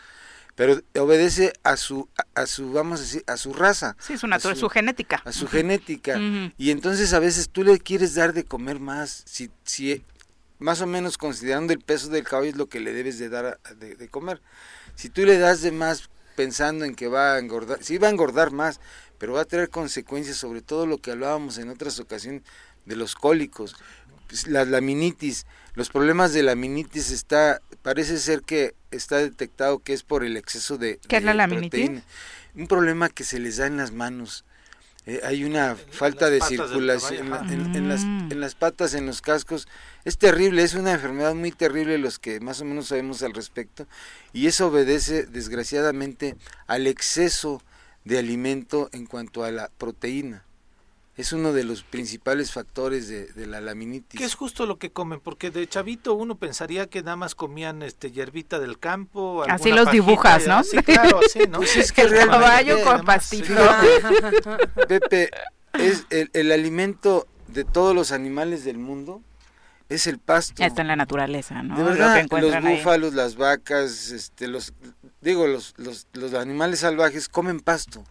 pero obedece a su a su vamos a decir a su raza sí su naturaleza su, genética. a su genética. Y entonces a veces tú le quieres dar de comer más si si más o menos considerando el peso del caballo es lo que le debes de dar de, comer. Si tú le das de más pensando en que va a engordar sí va a engordar más pero va a tener consecuencias sobre todo lo que hablábamos en otras ocasiones de los cólicos pues, la laminitis los problemas de la laminitis está parece ser que está detectado que es por el exceso de, ¿Qué es la laminitis? Un problema que se les da en las manos. Eh, hay una falta de circulación en, las, mm. en las patas, en los cascos. Es terrible, es una enfermedad muy terrible los que más o menos sabemos al respecto. Y eso obedece desgraciadamente al exceso de alimento en cuanto a la proteína es uno de los principales factores de, la laminitis. Que es justo lo que comen, porque de chavito uno pensaría que nada más comían este hierbita del campo. Así los dibujas, ¿no? Sí, claro, sí, ¿no? Pues es que el caballo con pastito. Pepe, es el, el, alimento de todos los animales del mundo es el pasto. Está en la naturaleza, ¿no? De verdad, los búfalos, las vacas, este, los, digo, los, los, los animales salvajes comen pasto.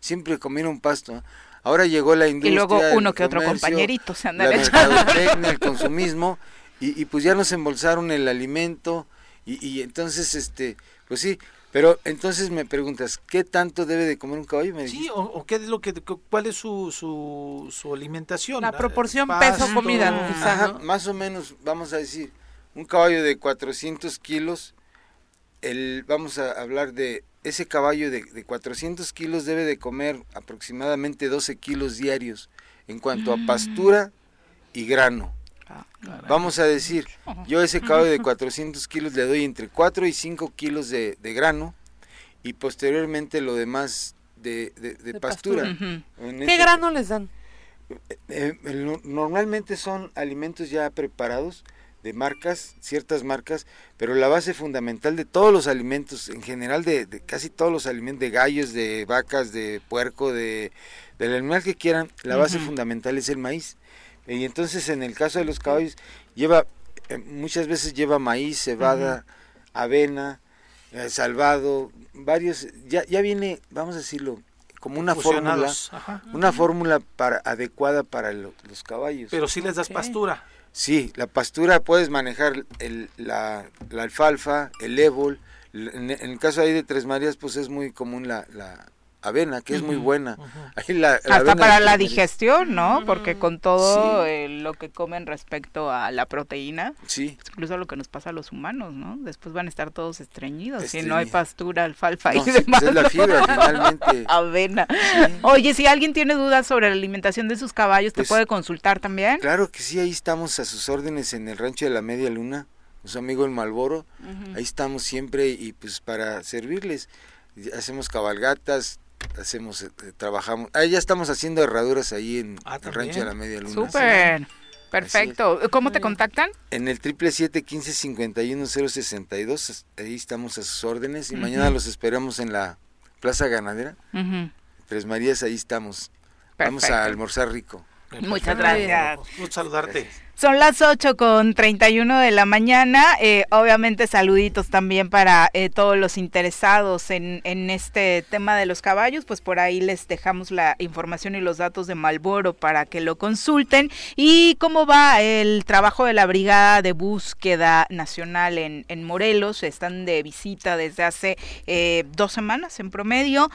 Siempre comieron pasto. Ahora llegó la industria. Y luego uno que otro compañerito se anda el (laughs) consumismo, y, pues ya nos embolsaron el alimento, y, entonces, este, pues sí, pero entonces me preguntas, ¿qué tanto debe de comer un caballo? sí, o, qué es lo que, cuál es su, su, su alimentación. La proporción peso-comida, Más o menos, vamos a decir, un caballo de 400 kilos, el, vamos a hablar de ese caballo de, de 400 kilos debe de comer aproximadamente 12 kilos diarios en cuanto a mm. pastura y grano. Ah, Vamos a decir, yo a ese caballo de 400 kilos le doy entre 4 y 5 kilos de, grano y posteriormente lo demás de, pastura. ¿Qué este grano les dan? Eh, eh, normalmente son alimentos ya preparados de marcas, ciertas marcas, pero la base fundamental de todos los alimentos, en general de, casi todos los alimentos, de gallos, de vacas, de puerco, de del animal que quieran, la base fundamental es el maíz. Y entonces en el caso de los caballos lleva, eh, muchas veces lleva maíz, cebada, avena, eh, salvado, varios, ya, ya viene, vamos a decirlo, como una fórmula, una fórmula para adecuada para los caballos. Pero si les das pastura. Sí, la pastura puedes manejar el, la, la, alfalfa, el ébol. En, el caso ahí de Tres Marías, pues es muy común la, la, avena, que es muy buena. Hasta para la digestión, ¿no? Porque con todo eh, lo que comen respecto a la proteína, sí. incluso lo que nos pasa a los humanos, ¿no? Después van a estar todos estreñidos si no hay pastura, alfalfa y demás. Es la fibra, finalmente. (laughs) Avena. Oye, si alguien tiene dudas sobre la alimentación de sus caballos, ¿te pues puede consultar también? Claro que sí, ahí estamos a sus órdenes en el rancho de la Media Luna, su amigo el Malboro, ahí estamos siempre y pues para servirles hacemos cabalgatas, hacemos, eh, trabajamos, ahí ya estamos haciendo herraduras ahí en ah, el rancho de la Media Luna. Súper. Perfecto. ¿Cómo te contactan? En el triple siete quince cincuenta y uno cero sesenta y dos. Ahí estamos a sus órdenes y mañana los esperamos en la Plaza Ganadera. Tres Marías, ahí estamos. Vamos a almorzar rico. Muchas gracias. Mucho saludarte. Son las 8 con 31 de la mañana. Eh, obviamente saluditos también para eh, todos los interesados en, este tema de los caballos. Pues por ahí les dejamos la información y los datos de Malboro para que lo consulten. Y cómo va el trabajo de la Brigada de Búsqueda Nacional en, en Morelos. Están de visita desde hace eh, dos semanas en promedio.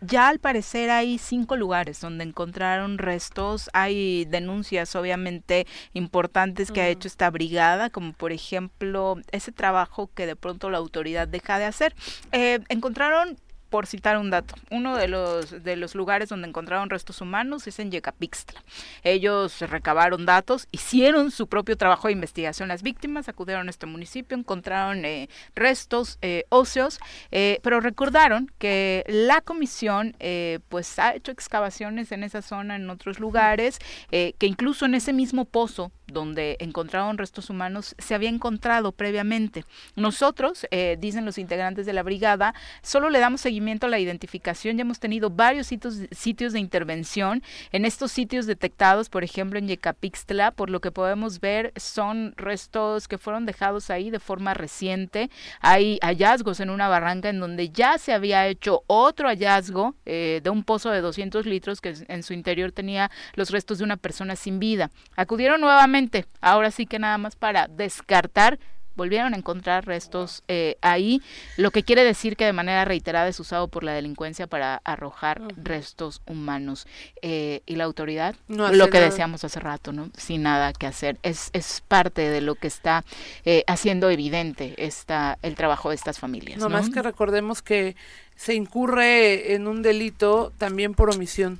ya al parecer hay cinco lugares donde encontraron restos. Hay denuncias obviamente importantes importantes que ha hecho esta brigada, como por ejemplo ese trabajo que de pronto la autoridad deja de hacer. Eh, encontraron por citar un dato, uno de los, de los lugares donde encontraron restos humanos es en Yecapixtla. Ellos recabaron datos, hicieron su propio trabajo de investigación. Las víctimas acudieron a este municipio, encontraron eh, restos eh, óseos, eh, pero recordaron que la comisión pues ha hecho excavaciones en esa zona, en otros lugares, que incluso en ese mismo pozo donde encontraron restos humanos se había encontrado previamente. Nosotros, dicen los integrantes de la brigada, solo le damos seguimiento a la identificación. Ya hemos tenido varios sitios, sitios de intervención. En estos sitios detectados, por ejemplo, en Yecapixtla, por lo que podemos ver, son restos que fueron dejados ahí de forma reciente. Hay hallazgos en una barranca en donde ya se había hecho otro hallazgo eh, de un pozo de 200 litros que en su interior tenía los restos de una persona sin vida. Acudieron nuevamente, ahora sí que nada más para descartar volvieron a encontrar restos eh, ahí, lo que quiere decir que de manera reiterada es usado por la delincuencia para arrojar restos humanos. Eh, y la autoridad, lo que decíamos hace rato, ¿no? Sin nada que hacer. Es, es parte de lo que está eh, haciendo evidente esta, el trabajo de estas familias. No, más que recordemos que se incurre en un delito también por omisión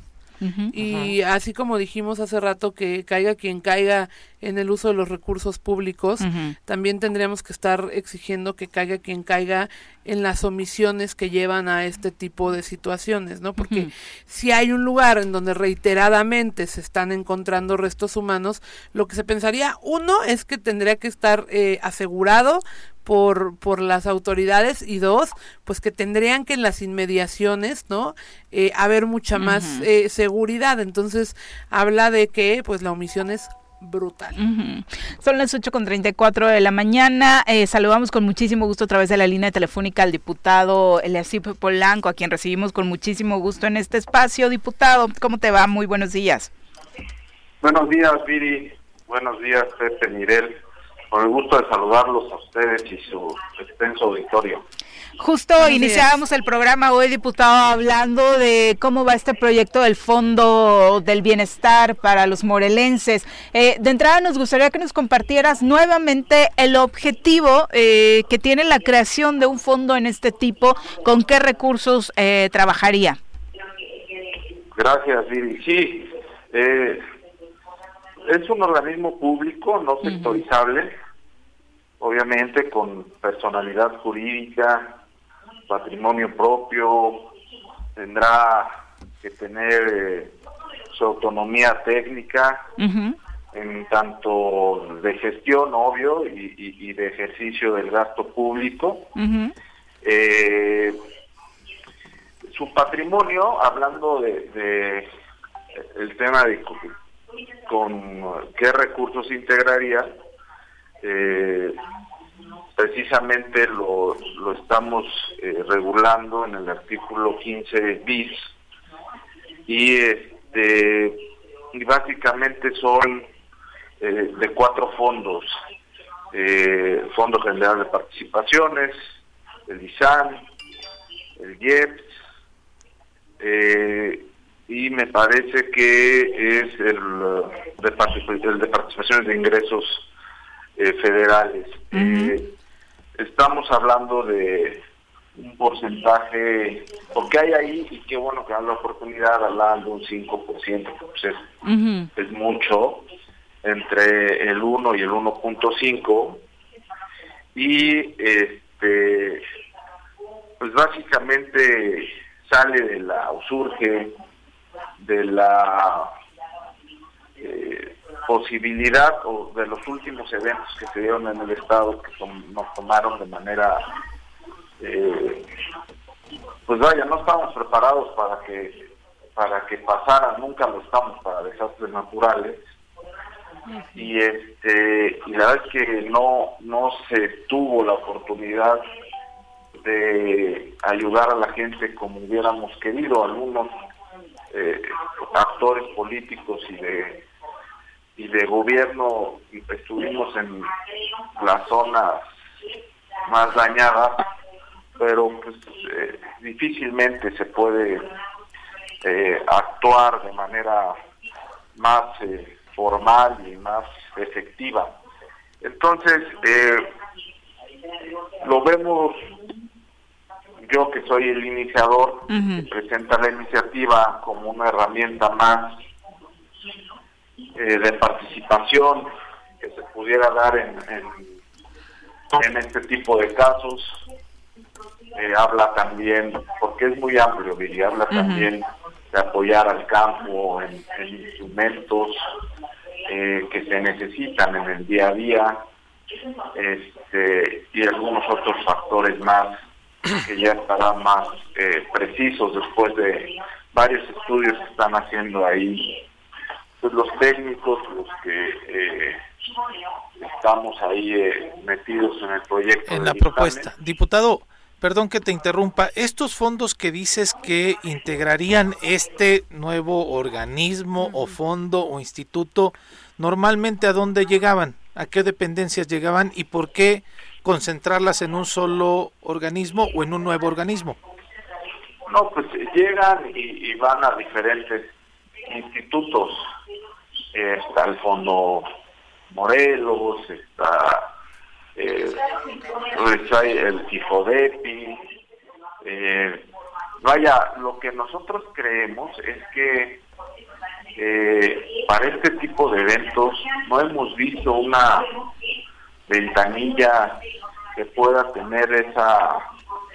y así como dijimos hace rato que caiga quien caiga en el uso de los recursos públicos, también tendríamos que estar exigiendo que caiga quien caiga en las omisiones que llevan a este tipo de situaciones, ¿no? Porque si hay un lugar en donde reiteradamente se están encontrando restos humanos, lo que se pensaría, uno, es que tendría que estar eh, asegurado por, por las autoridades y dos, pues que tendrían que en las inmediaciones, ¿no? Eh, haber mucha más eh, seguridad. Entonces, habla de que pues la omisión es brutal. Son las 8 con 34 de la mañana. Eh, saludamos con muchísimo gusto a través de la línea telefónica al diputado Eliasip Polanco, a quien recibimos con muchísimo gusto en este espacio. Diputado, ¿cómo te va? Muy buenos días. Buenos días, Viri. Buenos días, Pepe Mirel. Con el gusto de saludarlos a ustedes y su extenso auditorio. Justo iniciábamos el programa hoy, diputado, hablando de cómo va este proyecto del Fondo del Bienestar para los morelenses. Eh, de entrada nos gustaría que nos compartieras nuevamente el objetivo eh, que tiene la creación de un fondo en este tipo, con qué recursos eh, trabajaría. Gracias, Viri. Sí, es un organismo público, no sectorizable, obviamente con personalidad jurídica, patrimonio propio, tendrá que tener eh, su autonomía técnica, en tanto de gestión, obvio, y, de ejercicio del gasto público. Eh, su patrimonio, hablando de, el tema de con qué recursos integraría, eh, precisamente lo, lo estamos eh, regulando en el artículo 15 bis. Y este y básicamente son eh, de cuatro fondos eh, Fondo General de Participaciones el ISAN el IEPS y me parece que es el de, el de participaciones de ingresos federales. Estamos hablando de un porcentaje, porque hay ahí, y qué bueno que dan la oportunidad, hablar de un 5%, pues es, es mucho, entre el 1 y el 1.5, y este pues básicamente sale de la, o surge de la eh, posibilidad o de los últimos eventos que se dieron en el estado que nos tomaron de manera eh, pues vaya no estamos preparados para que para que pasara nunca lo estamos para desastres naturales. Y este y la verdad es que no no se tuvo la oportunidad de ayudar a la gente como hubiéramos querido algunos eh, actores políticos y de y de gobierno estuvimos en las zonas más dañadas pero pues eh, difícilmente se puede eh, actuar de manera más eh, formal y más efectiva. Entonces, lo vemos, yo que soy el iniciador, que presenta la iniciativa como una herramienta más de participación que se pudiera dar en, en este tipo de casos eh, habla también, porque es muy amplio, y habla también de apoyar al campo en, instrumentos eh, que se necesitan en el día a día este, y algunos otros factores más que ya estarán más eh, precisos después de varios estudios que están haciendo ahí pues los técnicos, los que estamos ahí metidos en el proyecto. En la propuesta. Diputado, Perdón que te interrumpa, estos fondos que dices que integrarían este nuevo organismo o fondo o instituto, normalmente a dónde llegaban, a qué dependencias llegaban y por qué concentrarlas en un solo organismo o en un nuevo organismo. No, pues llegan y, van a diferentes institutos. Está el Fondo Morelos, está pues hay el Tifodepi. Eh, vaya, lo que nosotros creemos es que eh, para este tipo de eventos no hemos visto una ventanilla que pueda tener esa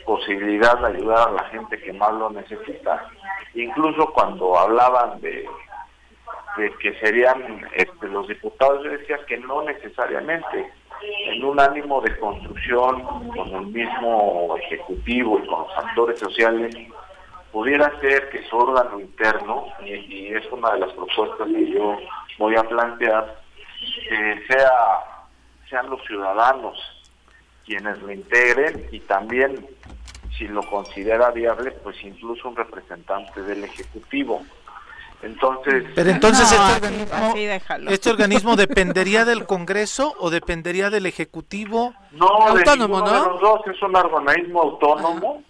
posibilidad de ayudar a la gente que más lo necesita. Incluso cuando hablaban de, de que serían este, los diputados, yo decía que no necesariamente en un ánimo de construcción con el mismo ejecutivo y con los actores sociales, pudiera ser que su órgano interno, y, es una de las propuestas que yo voy a plantear, sea, sean los ciudadanos quienes lo integren y también, si lo considera viable, pues incluso un representante del Ejecutivo. Entonces, pero entonces este, este, organismo, dependería del Congreso o dependería del Ejecutivo? No, autónomo, ¿no? De los dos es un organismo autónomo.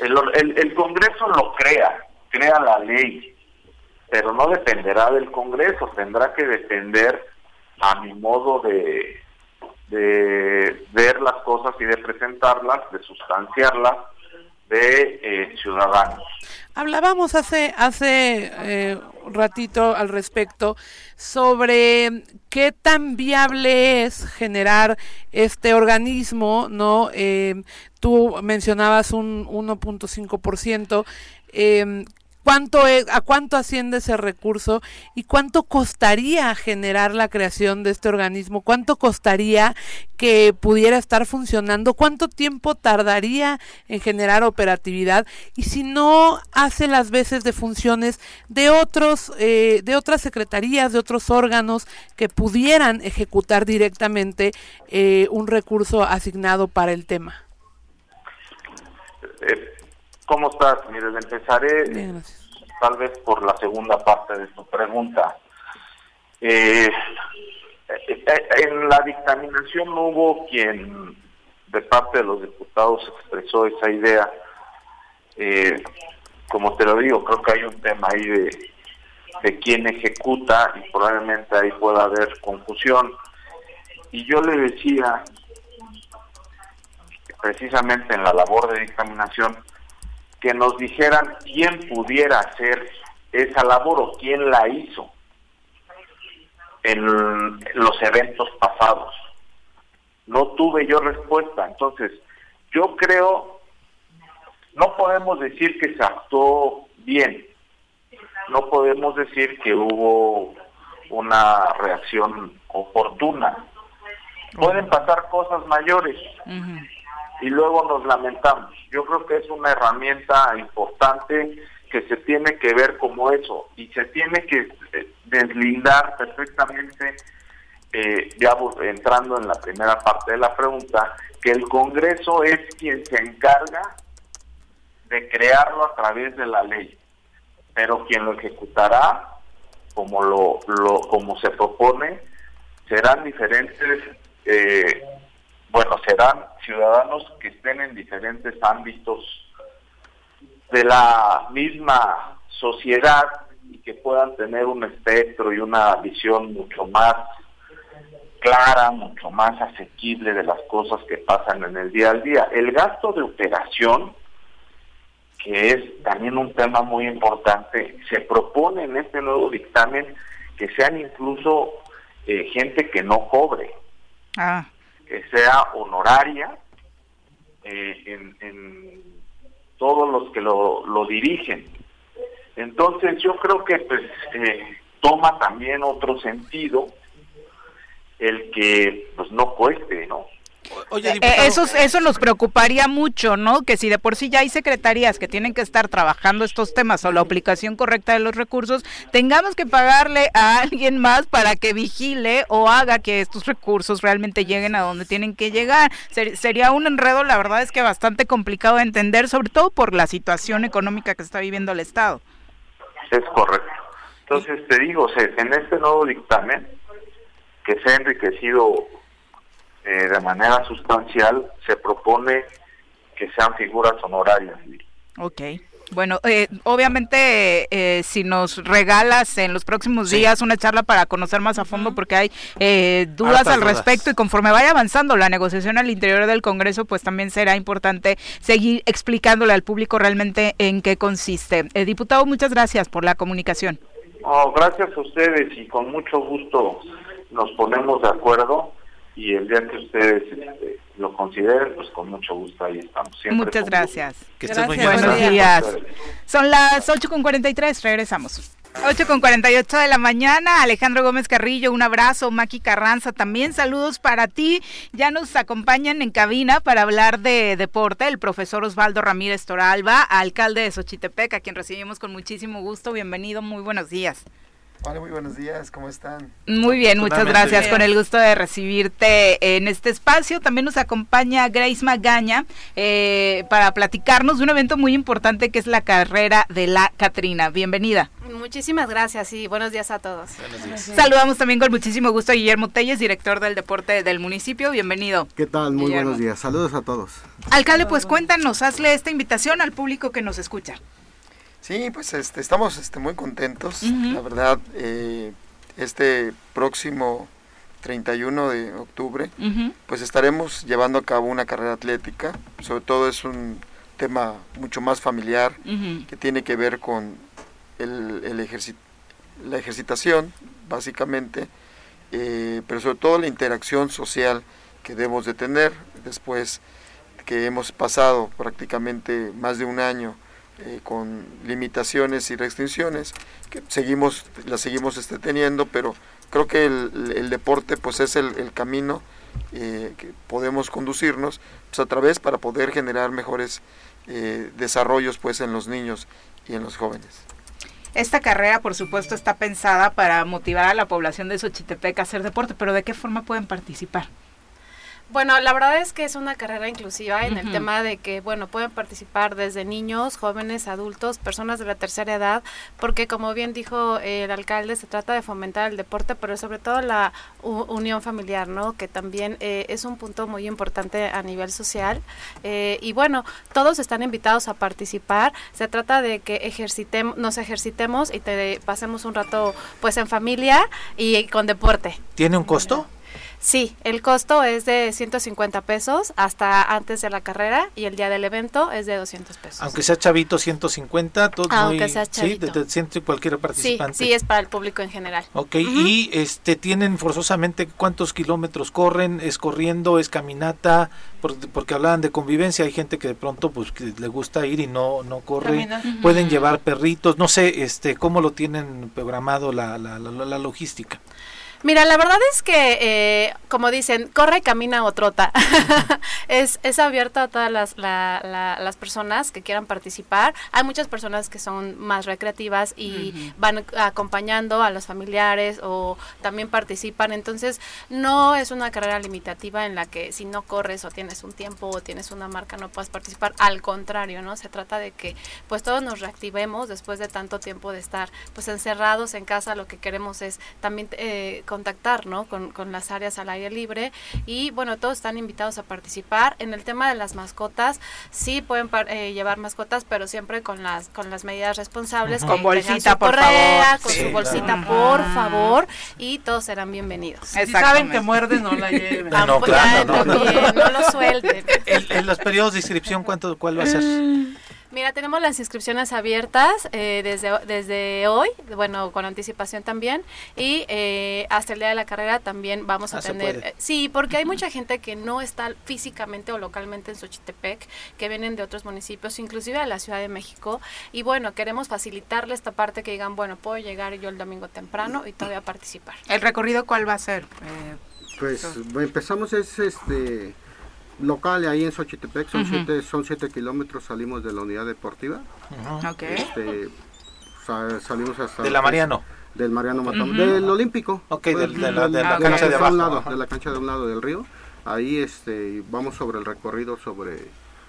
El, el, Congreso lo crea, crea la ley, pero no dependerá del Congreso, tendrá que depender a mi modo de, de ver las cosas y de presentarlas, de sustanciarlas de eh, ciudadanos. Hablábamos hace hace eh, ratito al respecto sobre qué tan viable es generar este organismo, ¿no? Eh, tú mencionabas un 1.5%. Eh, cuánto es, a cuánto asciende ese recurso y cuánto costaría generar la creación de este organismo, cuánto costaría que pudiera estar funcionando, cuánto tiempo tardaría en generar operatividad y si no hace las veces de funciones de otros, eh, de otras secretarías, de otros órganos que pudieran ejecutar directamente eh, un recurso asignado para el tema. Eh, ¿Cómo estás? Mire, empezaré tal vez por la segunda parte de su pregunta. Eh, eh, eh, en la dictaminación no hubo quien de parte de los diputados expresó esa idea. como te lo digo, creo que hay un tema ahí de, de quién ejecuta y probablemente ahí pueda haber confusión. Y yo le decía, precisamente en la labor de dictaminación, que nos dijeran quién pudiera hacer esa labor o quién la hizo en los eventos pasados. No tuve yo respuesta. Entonces, yo creo, no podemos decir que se actuó bien. No podemos decir que hubo una reacción oportuna. Pueden pasar cosas mayores y luego nos lamentamos. Yo creo que es una herramienta importante que se tiene que ver como eso y se tiene que eh, deslindar perfectamente, eh, ya entrando en la primera parte de la pregunta, que el Congreso es quien se encarga de crearlo a través de la ley, pero quien lo ejecutará, como lo, lo como se propone, serán diferentes, eh, bueno, serán ciudadanos que estén en diferentes ámbitos de la misma sociedad y que puedan tener un espectro y una visión mucho más clara, mucho más asequible de las cosas que pasan en el día al día. El gasto de operación, que es también un tema muy importante, se propone en este nuevo dictamen que sean incluso eh, gente que no cobre, ah. Que sea honoraria eh, en, en, todos los que lo, lo, dirigen. Entonces yo creo que pues eh, toma también otro sentido el que pues no cueste, ¿no? Oye, eh, eso, eso nos preocuparía mucho, ¿no? Que si de por sí ya hay secretarías que tienen que estar trabajando estos temas o la aplicación correcta de los recursos, tengamos que pagarle a alguien más para que vigile o haga que estos recursos realmente lleguen a donde tienen que llegar. sería un enredo, la verdad es que bastante complicado de entender, sobre todo por la situación económica que está viviendo el Estado. Es correcto. Entonces te digo, en este nuevo dictamen, que se ha enriquecido eh, de manera sustancial, se propone que sean figuras honorarias. Ok. Bueno, eh, obviamente eh, si nos regalas en los próximos días una charla para conocer más a fondo porque hay eh, dudas al respecto y conforme vaya avanzando la negociación al interior del Congreso, pues también será importante seguir explicándole al público realmente en qué consiste. diputado, muchas gracias por la comunicación. Oh, gracias a ustedes y con mucho gusto nos ponemos de acuerdo y el día que ustedes este, lo consideren, pues con mucho gusto ahí estamos. Siempre Muchas gracias. Que gracias. Muy Buenos días. Son las 8.43, regresamos. 8 con 48 de la mañana, Alejandro Gómez Carrillo, un abrazo, Maki Carranza también, saludos para ti. Ya nos acompañan en cabina para hablar de deporte el profesor Osvaldo Ramírez Toralba, alcalde de Xochitepec, a quien recibimos con muchísimo gusto. Bienvenido, muy buenos días. Hola, muy buenos días, ¿cómo están? Muy bien, muchas gracias, con el gusto de recibirte en este espacio. También nos acompaña Grace Magaña eh, para platicarnos de un evento muy importante que es la carrera de la Catrina. Bienvenida. Muchísimas gracias y buenos días a todos. Saludamos también con muchísimo gusto a Guillermo Telles, director del deporte del municipio. Bienvenido. ¿Qué tal? Muy buenos días. Saludos a todos. Alcalde, pues cuéntanos, hazle esta invitación al público que nos escucha. Sí, pues este, estamos este, muy contentos. La verdad, eh, este próximo 31 de octubre, pues estaremos llevando a cabo una carrera atlética. Sobre todo es un tema mucho más familiar que tiene que ver con el, el la ejercitación, básicamente, eh, pero sobre todo la interacción social que debemos de tener después que hemos pasado prácticamente más de un año eh, con limitaciones y restricciones que seguimos las seguimos este, teniendo pero creo que el, deporte pues es el, camino eh, que podemos conducirnos pues, a través para poder generar mejores eh, desarrollos pues en los niños y en los jóvenes esta carrera, por supuesto, está pensada para motivar a la población de Xochitepec a hacer deporte, pero ¿de qué forma pueden participar? Bueno, la verdad es que es una carrera inclusiva en el tema de que, bueno, pueden participar desde niños, jóvenes, adultos, personas de la tercera edad, porque como bien dijo el alcalde, se trata de fomentar el deporte, pero sobre todo la unión familiar, ¿no? Que también eh, es un punto muy importante a nivel social. Eh, y bueno, todos están invitados a participar. Se trata de que ejercitemos, nos ejercitemos y te pasemos un rato, pues, en familia y con deporte. ¿Tiene un costo? Sí, el costo es de 150 pesos hasta antes de la carrera y el día del evento es de 200 pesos. Aunque sea chavito 150, todo Aunque sea chavito. Sí, de, cualquier participante. Sí, sí, es para el público en general. Ok, y este tienen forzosamente cuántos kilómetros corren, es corriendo, es caminata, porque, hablaban de convivencia, hay gente que de pronto pues le gusta ir y no no corre, pueden llevar perritos, no sé, este cómo lo tienen programado la, la, la, la logística. Mira, la verdad es que, eh, como dicen, corre, camina o trota. (laughs) es, es abierto a todas las, las personas que quieran participar. Hay muchas personas que son más recreativas y van acompañando a los familiares o también participan. Entonces, no es una carrera limitativa en la que si no corres o tienes un tiempo o tienes una marca no puedas participar. Al contrario, ¿no? Se trata de que pues todos nos reactivemos después de tanto tiempo de estar pues encerrados en casa. Lo que queremos es también... Eh, contactar ¿no? con, con las áreas al aire libre y bueno, todos están invitados a participar. En el tema de las mascotas, sí pueden eh, llevar mascotas, pero siempre con las con las medidas responsables. Con bolsita, por favor. Con su bolsita, por favor, y todos serán bienvenidos. Si saben que muerde, no la lleven. (laughs) Ah, no, claro, no, no, lo suelten. (laughs) En los periodos de inscripción, ¿cuánto, ¿cuál va a ser? Mira, tenemos las inscripciones abiertas eh, desde, desde hoy, bueno, con anticipación también, y eh, hasta el día de la carrera también vamos a ah, tener... Eh, sí, porque hay mucha gente que no está físicamente o localmente en Xochitepec, que vienen de otros municipios, inclusive de la Ciudad de México, y bueno, queremos facilitarle esta parte que digan, bueno, puedo llegar yo el domingo temprano y todavía participar. ¿El recorrido cuál va a ser? pues empezamos es este local ahí en Xochitepec, son, siete, son siete kilómetros, salimos de la unidad deportiva. Este, salimos hasta... ¿De la Mariano? Del Mariano Matamos, del Olímpico. Ok, de, la, cancha de, abajo. lado, de la cancha de un lado del río. Ahí este, vamos sobre el recorrido sobre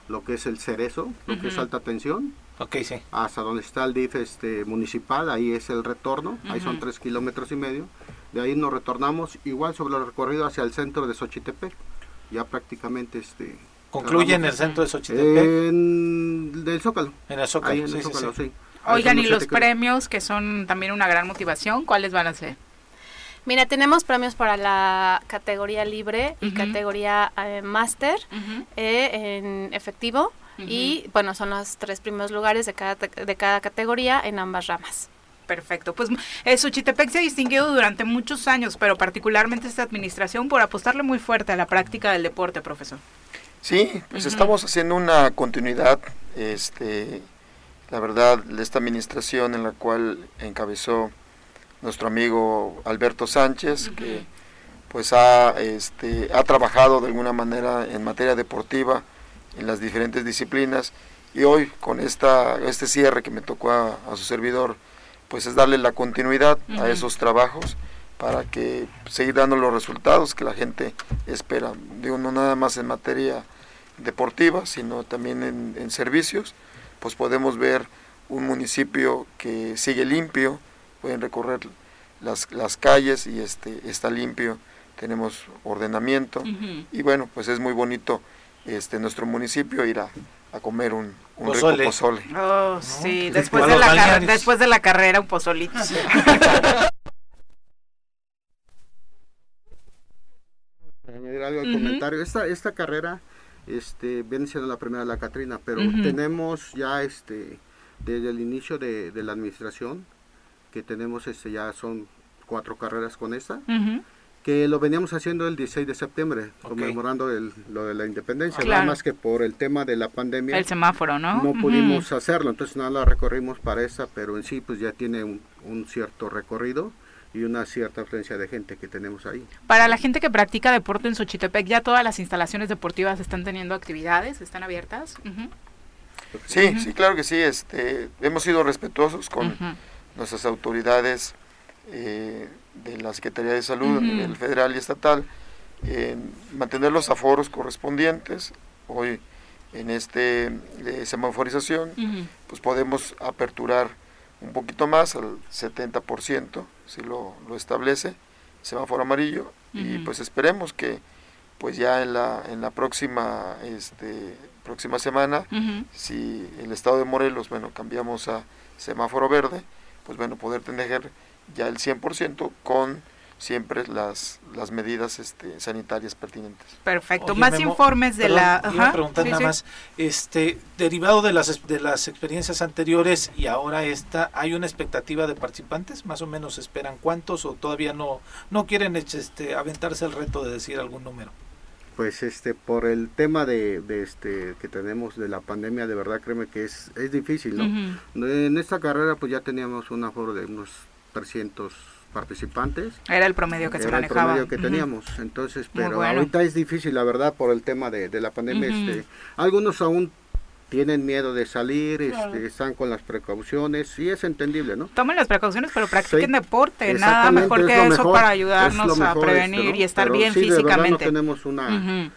lo que es el cerezo, lo que es alta tensión. Ok, sí. Hasta donde está el DIF este, municipal, ahí es el retorno, ahí son tres kilómetros y medio. De ahí nos retornamos igual sobre el recorrido hacia el centro de Xochitepec ya prácticamente este concluye en el centro de Xochitepec. en del Zócalo. En el Zócalo, sí, oigan y los premios que son también una gran motivación cuáles van a ser Mira, tenemos premios para la categoría libre y categoría eh, máster eh, en efectivo y bueno, son los tres primeros lugares de cada, de cada categoría en ambas ramas. Perfecto. Pues eh, Xochitepec se ha distinguido durante muchos años, pero particularmente esta administración por apostarle muy fuerte a la práctica del deporte, profesor. Sí, pues estamos haciendo una continuidad, este, la verdad, de esta administración en la cual encabezó nuestro amigo Alberto Sánchez, que pues ha, este, ha trabajado de alguna manera en materia deportiva en las diferentes disciplinas y hoy con esta, este cierre que me tocó a su servidor, pues es darle la continuidad a esos trabajos para que seguir dando los resultados que la gente espera. Digo, no nada más en materia deportiva, sino también en, servicios, pues podemos ver un municipio que sigue limpio, pueden recorrer las, las calles y este está limpio, tenemos ordenamiento y bueno, pues es muy bonito este nuestro municipio ir a, a comer un, un pozole. rico pozole. Oh, sí, después, de la después de la carrera un pozolito. (laughs) añadir algo al comentario. Esta, esta carrera este, viene siendo la primera de la Catrina, pero tenemos ya este, desde el inicio de, de, la administración, que tenemos este, ya son cuatro carreras con esta que lo veníamos haciendo el 16 de septiembre, conmemorando el, lo de la independencia, nada más que por el tema de la pandemia. El semáforo, ¿no? No pudimos hacerlo, entonces nada la recorrimos para esa, pero en sí pues ya tiene un, cierto recorrido y una cierta afluencia de gente que tenemos ahí. Para la gente que practica deporte en Xochitepec, ¿ya todas las instalaciones deportivas están teniendo actividades? ¿Están abiertas? Sí, sí, claro que sí. Este, hemos sido respetuosos con nuestras autoridades eh, de la Secretaría de Salud a nivel federal y estatal, mantener los aforos correspondientes. Hoy en este de semaforización, pues podemos aperturar un poquito más al 70%, si lo, lo establece, semáforo amarillo, y pues esperemos que pues ya en la, en la próxima, este, próxima semana, si el estado de Morelos, bueno, cambiamos a semáforo verde, pues bueno, poder tener ya el 100% con siempre las, las medidas este, sanitarias pertinentes. Perfecto. más informes de la... Iba preguntar nada más, este, derivado de las, de las experiencias anteriores y ahora esta, ¿hay una expectativa de participantes? ¿Más o menos esperan cuántos o todavía no, no quieren este, aventarse el reto de decir algún número? Pues este, por el tema de, de este que tenemos de la pandemia, de verdad créeme que es, es difícil, ¿no? En esta carrera pues ya teníamos un aforo de unos 300 participantes. Era el promedio que se manejaba. el promedio que teníamos. Entonces, pero ahorita es difícil, la verdad, por el tema de, la pandemia. este, algunos aún tienen miedo de salir, este, están con las precauciones y es entendible, ¿no? Tomen las precauciones, pero practiquen deporte, nada mejor que eso para ayudarnos a prevenir y estar bien físicamente. no tenemos una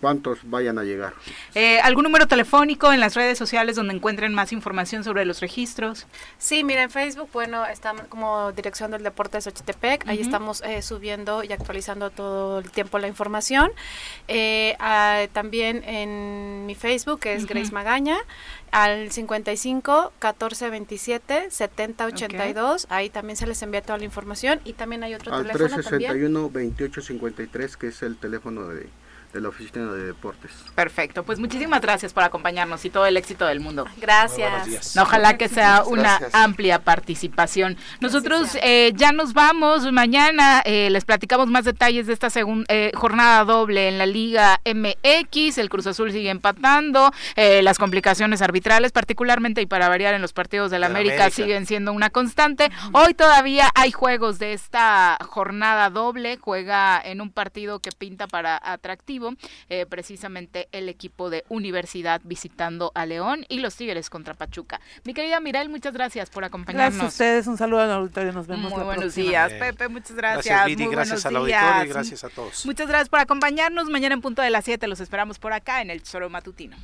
cuántos vayan a llegar. Eh, ¿Algún número telefónico en las redes sociales donde encuentren más información sobre los registros? Sí, mira, en Facebook, bueno, estamos como Dirección del Deporte de Xochitepec, ahí estamos eh, subiendo y actualizando todo el tiempo la información. Eh, también en mi Facebook, que es Grace Magaña, al 55 14 27 70 82, ahí también se les envía toda la información y también hay otro teléfono. Al 361 28 53, que es el teléfono de de la Oficina de Deportes. Perfecto, pues muchísimas gracias por acompañarnos y todo el éxito del mundo. Gracias. Ojalá que sea una amplia participación. Nosotros eh, ya nos vamos, mañana eh, les platicamos más detalles de esta segunda eh, jornada doble en la Liga MX, el Cruz Azul sigue empatando, las complicaciones arbitrales particularmente y para variar en los partidos de la, América, siguen siendo una constante. Hoy todavía hay juegos de esta jornada doble, juega en un partido que pinta para atractivo eh, precisamente el equipo de Universidad visitando a León y los Tigres contra Pachuca. Mi querida Mirel, muchas gracias por acompañarnos. Gracias a ustedes, un saludo al auditorio, nos vemos. Muy buenos días, Pepe, muchas gracias. Gracias, Viri, gracias al auditorio y gracias a todos. Muchas gracias por acompañarnos. Mañana en punto de las 7 los esperamos por acá en el Tesoro Matutino.